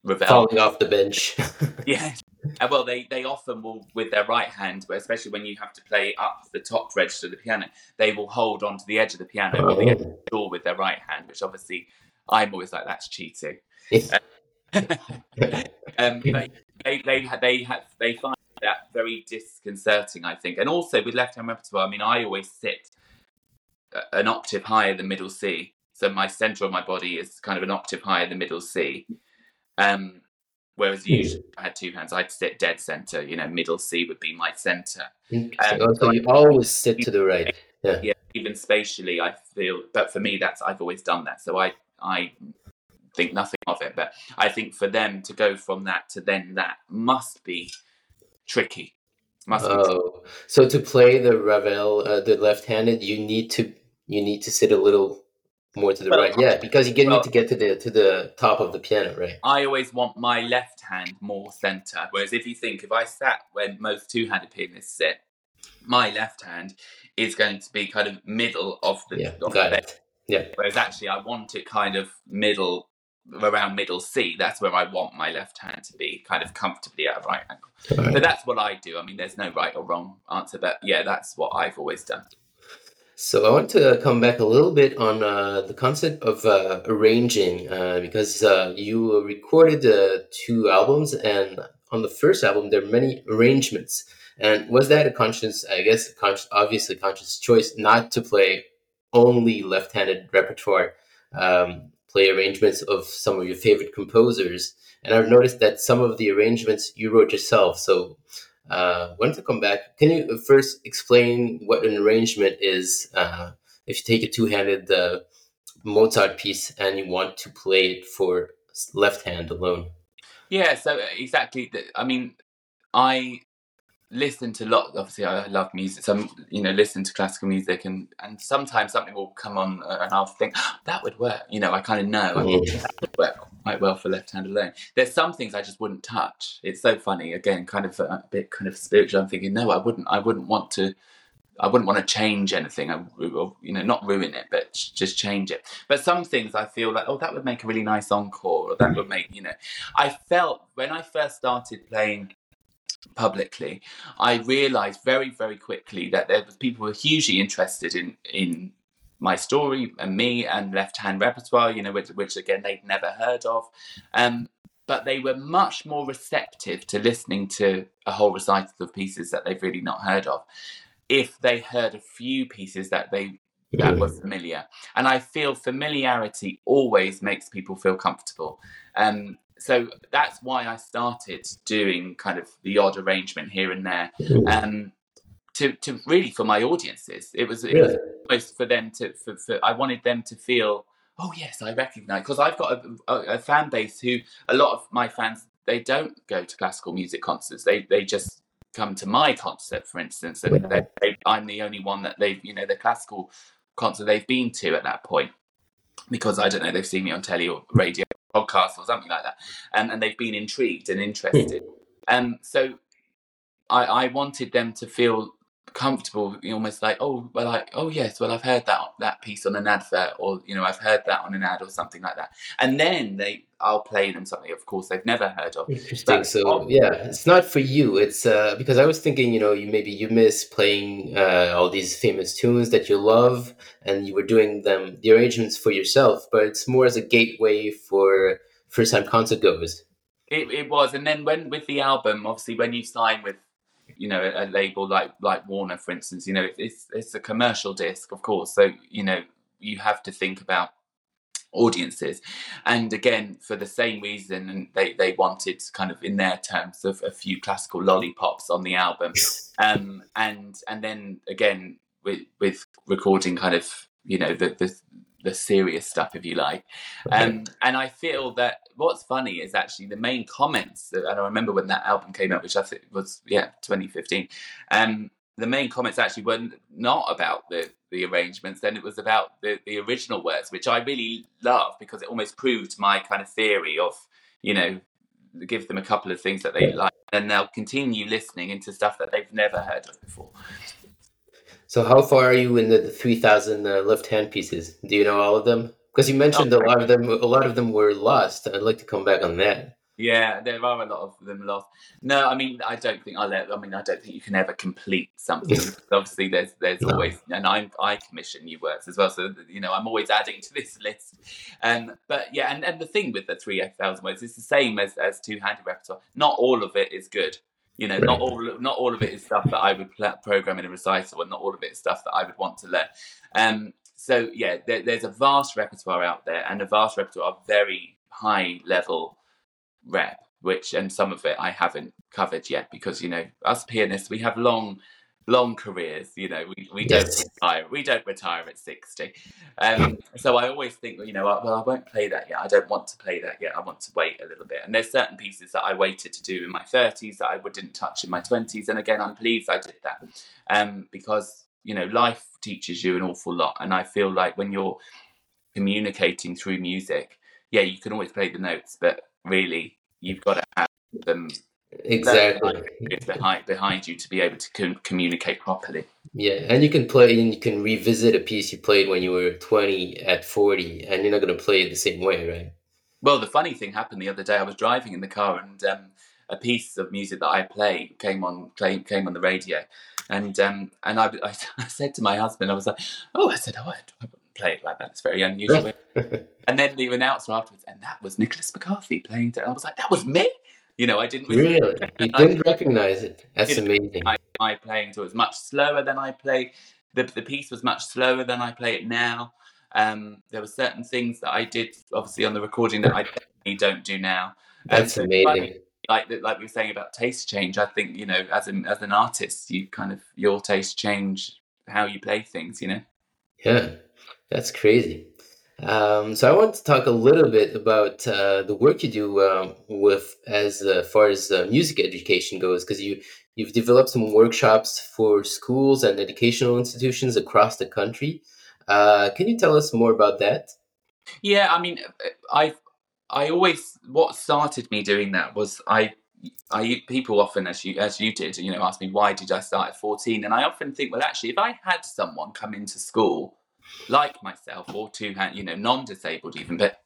A: Ravel. falling off the bench [laughs]
B: yeah and well they they often will with their right hand but especially when you have to play up the top register of the piano they will hold onto the edge of the piano oh. or the edge of the door with their right hand which obviously i'm always like that's cheating [laughs] [laughs] um, but they they they, have, they find that very disconcerting, I think. And also with left hand repertoire, I mean, I always sit an octave higher than middle C. So my center of my body is kind of an octave higher than middle C. Um, whereas hmm. usually I had two hands, I'd sit dead center. You know, middle C would be my center.
A: Um, oh, so you always sit to the right. Yeah.
B: yeah, even spatially, I feel. But for me, that's I've always done that. So I I think nothing of it. But I think for them to go from that to then that must be tricky.
A: Must oh, so to play the Ravel, uh, the left-handed, you need to you need to sit a little more to the well, right. Yeah, because you get well, need to get to the to the top of the piano, right?
B: I always want my left hand more center. Whereas if you think if I sat where most two-handed pianists sit, my left hand is going to be kind of middle of the,
A: yeah,
B: of
A: got the it. Yeah.
B: Whereas actually, I want it kind of middle around middle C, that's where I want my left hand to be, kind of comfortably at a right angle. Right. So that's what I do. I mean, there's no right or wrong answer, but yeah, that's what I've always done.
A: So I want to come back a little bit on uh, the concept of uh, arranging uh, because uh, you recorded uh, two albums, and on the first album there are many arrangements. And was that a conscious, I guess, conscious, obviously conscious choice not to play only left-handed repertoire? Um, play arrangements of some of your favorite composers. And I've noticed that some of the arrangements you wrote yourself. So uh, wanted to come back. Can you first explain what an arrangement is? Uh, if you take a two-handed uh, Mozart piece and you want to play it for left hand alone.
B: Yeah, so exactly. I mean, I listen to a lot. Obviously, I love music. Some, you know, listen to classical music, and and sometimes something will come on, uh, and I'll think oh, that would work. You know, I kind of know mm. that would work quite well for left hand alone. There's some things I just wouldn't touch. It's so funny. Again, kind of a bit kind of spiritual. I'm thinking, no, I wouldn't. I wouldn't want to. I wouldn't want to change anything, or, you know, not ruin it, but just change it. But some things I feel like, oh, that would make a really nice encore, or that would make, you know. I felt when I first started playing publicly, I realised very, very quickly that there was people who were hugely interested in in my story and me and left hand repertoire, you know, which, which again they'd never heard of. Um, but they were much more receptive to listening to a whole recital of pieces that they've really not heard of if they heard a few pieces that they that were familiar. And I feel familiarity always makes people feel comfortable. Um, so that's why I started doing kind of the odd arrangement here and there. Um, to, to really for my audiences, it was, it yeah. was almost for them to, for, for, I wanted them to feel, oh yes, I recognize, because I've got a, a, a, fan base who, a lot of my fans, they don't go to classical music concerts. They, they just come to my concert, for instance, and they, they, I'm the only one that they've, you know, the classical concert they've been to at that point because I don't know, they've seen me on telly or radio podcast or something like that, and, and they've been intrigued and interested. And hmm. um, so I, I wanted them to feel comfortable, almost like, oh, well, like, oh yes, well, I've heard that that piece on an advert, or you know, I've heard that on an ad or something like that. And then they, I'll play them something, of course, they've never heard of.
A: Interesting. But, so yeah, it's not for you. It's uh, because I was thinking, you know, you maybe you miss playing uh, all these famous tunes that you love, and you were doing them the arrangements for yourself, but it's more as a gateway for first time concert goers.
B: It, it was, and then when with the album, obviously, when you sign with you know a, label like like Warner, for instance, you know it's it's a commercial disc, of course. So you know you have to think about audiences and again for the same reason and they they wanted kind of in their terms of a few classical lollipops on the album um and and then again with with recording kind of you know the the the serious stuff, if you like. Um, and I feel that what's funny is actually the main comments. That, and I remember when that album came out, which I think was yeah 2015. Um, the main comments actually were not about the the arrangements. Then it was about the the original words, which I really love because it almost proved my kind of theory of you know give them a couple of things that they like, and they'll continue listening into stuff that they've never heard of before.
A: So how far are you in the, the 3000 uh, left hand pieces? Do you know all of them? Because you mentioned oh, a lot of them. A lot of them were lost. I'd like to come back on that.
B: Yeah, there are a lot of them lost. No, I mean, I don't think I'll. I mean, I don't think you can ever complete something. [laughs] Obviously, there's there's no. always, and I I commission new works as well. So you know, I'm always adding to this [laughs] list. Um, but yeah, and, and the thing with the three thousand words, is the same as as two handed repertoire. Not all of it is good. You know, right. not all not all of it is stuff that I would program in a recital, and not all of it is stuff that I would want to learn. Um, so yeah, there, there's a vast repertoire out there, and a vast repertoire of very high level rep, which and some of it I haven't covered yet because you know us pianists we have long long careers. You know, we, we yes. don't retire. We don't retire at sixty. Um, so I always think, you know, well, I won't play that yet. I don't want to play that yet. I want to wait a little bit. And there's certain pieces that I waited to do in my thirties that I didn't touch in my twenties. And again, I'm pleased I did that um, because you know, life teaches you an awful lot. And I feel like when you're communicating through music, yeah, you can always play the notes, but really, you've got to have them
A: exactly.
B: Behind behind you to be able to com- communicate properly.
A: Yeah and you can play and you can revisit a piece you played when you were 20 at 40 and you're not going to play it the same way right?
B: Well the funny thing happened the other day i was driving in the car and um, a piece of music that i play came on came, came on the radio. And um, and I, I, [laughs] I, said to my husband i was like oh i said oh i, I wouldn't play it like that it's very unusual. [laughs] And then the announcer afterwards and that was nicholas mccarthy playing it. i was like that was me you know, I didn't
A: really, [laughs] you didn't recognize it. That's amazing.
B: My, my playing so it was much slower than I play. The the piece was much slower than I play it now. Um, there were certain things that I did, obviously, on the recording that I [laughs] definitely don't do now.
A: That's so amazing.
B: Like, like like we were saying about taste change, I think you know, as an as an artist, you kind of your taste change how you play things. You know.
A: Yeah, that's crazy. Um, so I want to talk a little bit about uh, the work you do um, with as uh, far as uh, music education goes, because you you've developed some workshops for schools and educational institutions across the country. Uh, can you tell us more about that?
B: Yeah, I mean, I I always what started me doing that was I I people often as you as you did, you know, ask me why did I start at 14 and I often think well actually if I had someone come into school like myself or two you know non-disabled even but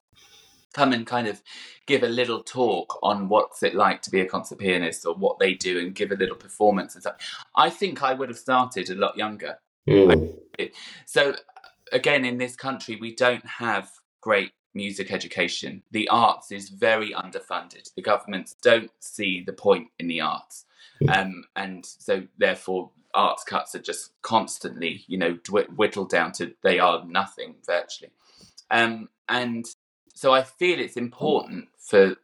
B: come and kind of give a little talk on what's it like to be a concert pianist or what they do and give a little performance and stuff I think I would have started a lot younger. Mm. So again in this country we don't have great music education. The arts is very underfunded. The governments don't see the point in the arts. Hmm. Um, and so, therefore, arts cuts are just constantly, you know, whittled down to they are nothing virtually. Um, and so, I feel it's important for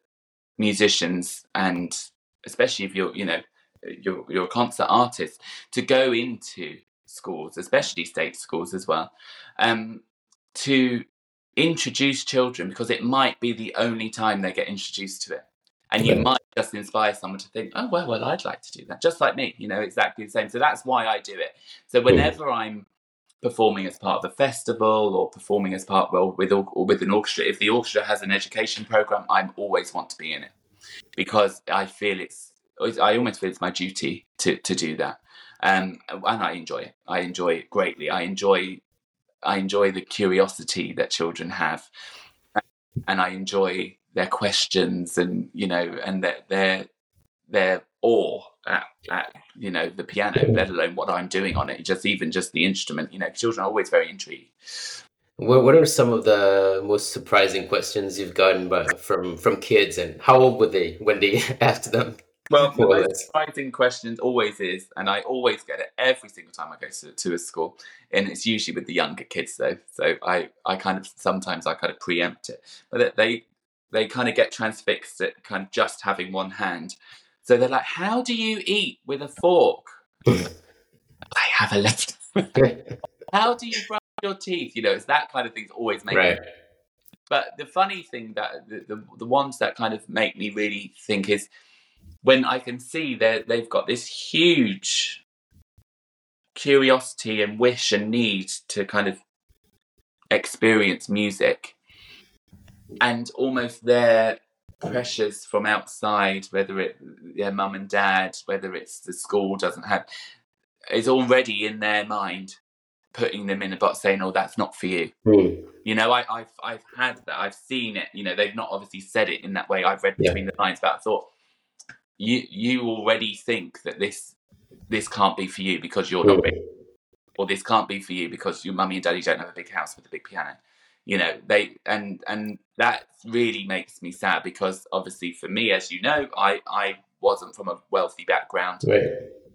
B: musicians and especially if you're, you know, you're, you're a concert artist to go into schools, especially state schools as well, um, to introduce children because it might be the only time they get introduced to it. And you might just inspire someone to think, oh, well, well, I'd like to do that, just like me, you know, exactly the same. So that's why I do it. So whenever I'm performing as part of a festival or performing as part well with or with an orchestra, if the orchestra has an education program, I always want to be in it because I feel it's I almost feel it's my duty to to do that. Um, and I enjoy it. I enjoy it greatly. I enjoy I enjoy the curiosity that children have, and I enjoy their questions and you know and their their their awe at, at you know the piano, let alone what I'm doing on it. Just even just the instrument. You know, children are always very intrigued.
A: What What are some of the most surprising questions you've gotten from from kids, and how old were they when they [laughs] asked them?
B: Well, the most surprising question always is, and I always get it every single time I go to, to a school, and it's usually with the younger kids though. So I, I kind of sometimes I kind of preempt it, but they they kind of get transfixed at kind of just having one hand. So they're like, "How do you eat with a fork?" [laughs] I have a left. [laughs] How do you brush your teeth? You know, it's that kind of thing. Always make right. But the funny thing that the, the the ones that kind of make me really think is when I can see that they've got this huge curiosity and wish and need to kind of experience music and almost their pressures from outside whether it their mum and dad whether it's the school doesn't have is already in their mind putting them in a box saying oh that's not for you. Mm. you know I, have I've had that. I've seen it. You know they've not obviously said it in that way. I've read between the lines but I thought you you already think that this this can't be for you because you're not big, or this can't be for you because your mummy and daddy don't have a big house with a big piano. You know, they and and that really makes me sad because obviously for me, as you know, I I wasn't from a wealthy background. Right.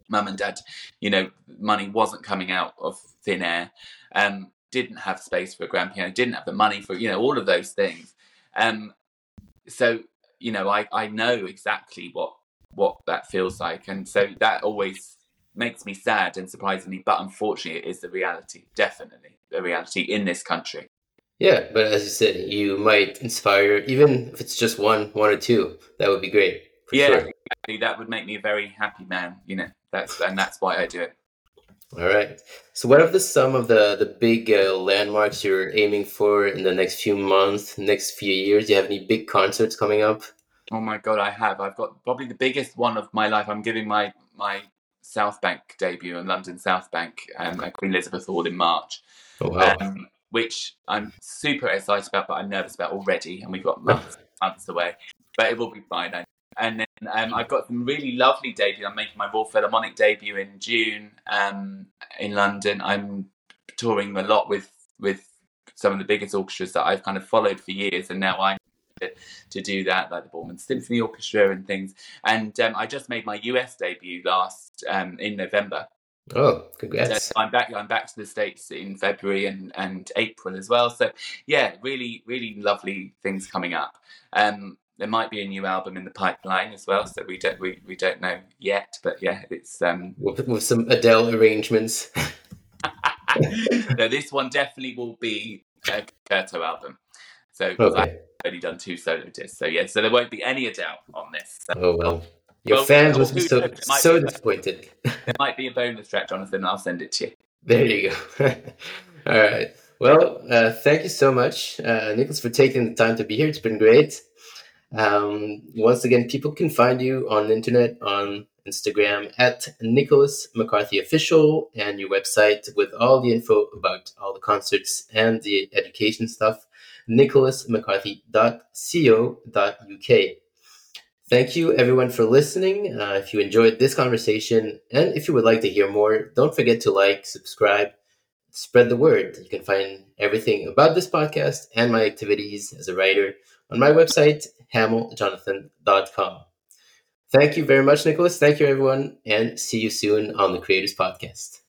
B: Mum and dad, you know, money wasn't coming out of thin air. Um, didn't have space for a grand piano, didn't have the money for you know all of those things. Um, so you know, I I know exactly what what that feels like. And so that always makes me sad and surprisingly, but unfortunately, it is the reality, definitely the reality in this country.
A: Yeah, but as you said, you might inspire, even if it's just one, one or two. That would be great.
B: yeah, sure. exactly. That would make me a very happy man. You know, that's and that's why I do it.
A: All right. So, what are the some of the the big uh, landmarks you're aiming for in the next few months, next few years? Do you have any big concerts coming up?
B: Oh my god, I have. I've got probably the biggest one of my life. I'm giving my my South Bank debut in London South Bank um, at Queen Elizabeth Hall in March. Oh, wow. Um, which I'm super excited about, but I'm nervous about already, and we've got months, [laughs] months away. But it will be fine. I, and then um, I've got some really lovely debut. I'm making my Royal Philharmonic debut in June um, in London. I'm touring a lot with with some of the biggest orchestras that I've kind of followed for years, and now I'm to, do that, like the Bournemouth Symphony Orchestra and things. And um, I just made my US debut last um, in November.
A: Oh, congrats!
B: So I'm back. I'm back to the states in February and and April as well. So yeah, really, really lovely things coming up. Um, there might be a new album in the pipeline as well, so we don't we, we don't know yet. But yeah, it's um
A: with, with some Adele arrangements. [laughs] [laughs]
B: no, this one definitely will be a Concerto album. So okay. I've only done two solo discs. So yeah, so there won't be any Adele on this. So
A: oh well. Your well, fans must be so, so disappointed. [laughs]
B: There might be a bonus track, Jonathan. I'll send it to you.
A: There you go. [laughs] All right. Well, uh, thank you so much, uh, Nicholas, for taking the time to be here. It's been great. Um, once again, people can find you on the internet on Instagram at Nicholas McCarthy Official and your website with all the info about all the concerts and the education stuff, nicholasmccarthy.co.uk. Thank you, everyone, for listening. Uh, if you enjoyed this conversation and if you would like to hear more, don't forget to like, subscribe, spread the word. You can find everything about this podcast and my activities as a writer on my website, hamilljonathan.com. Thank you very much, Nicholas. Thank you, everyone, and see you soon on the Creators Podcast.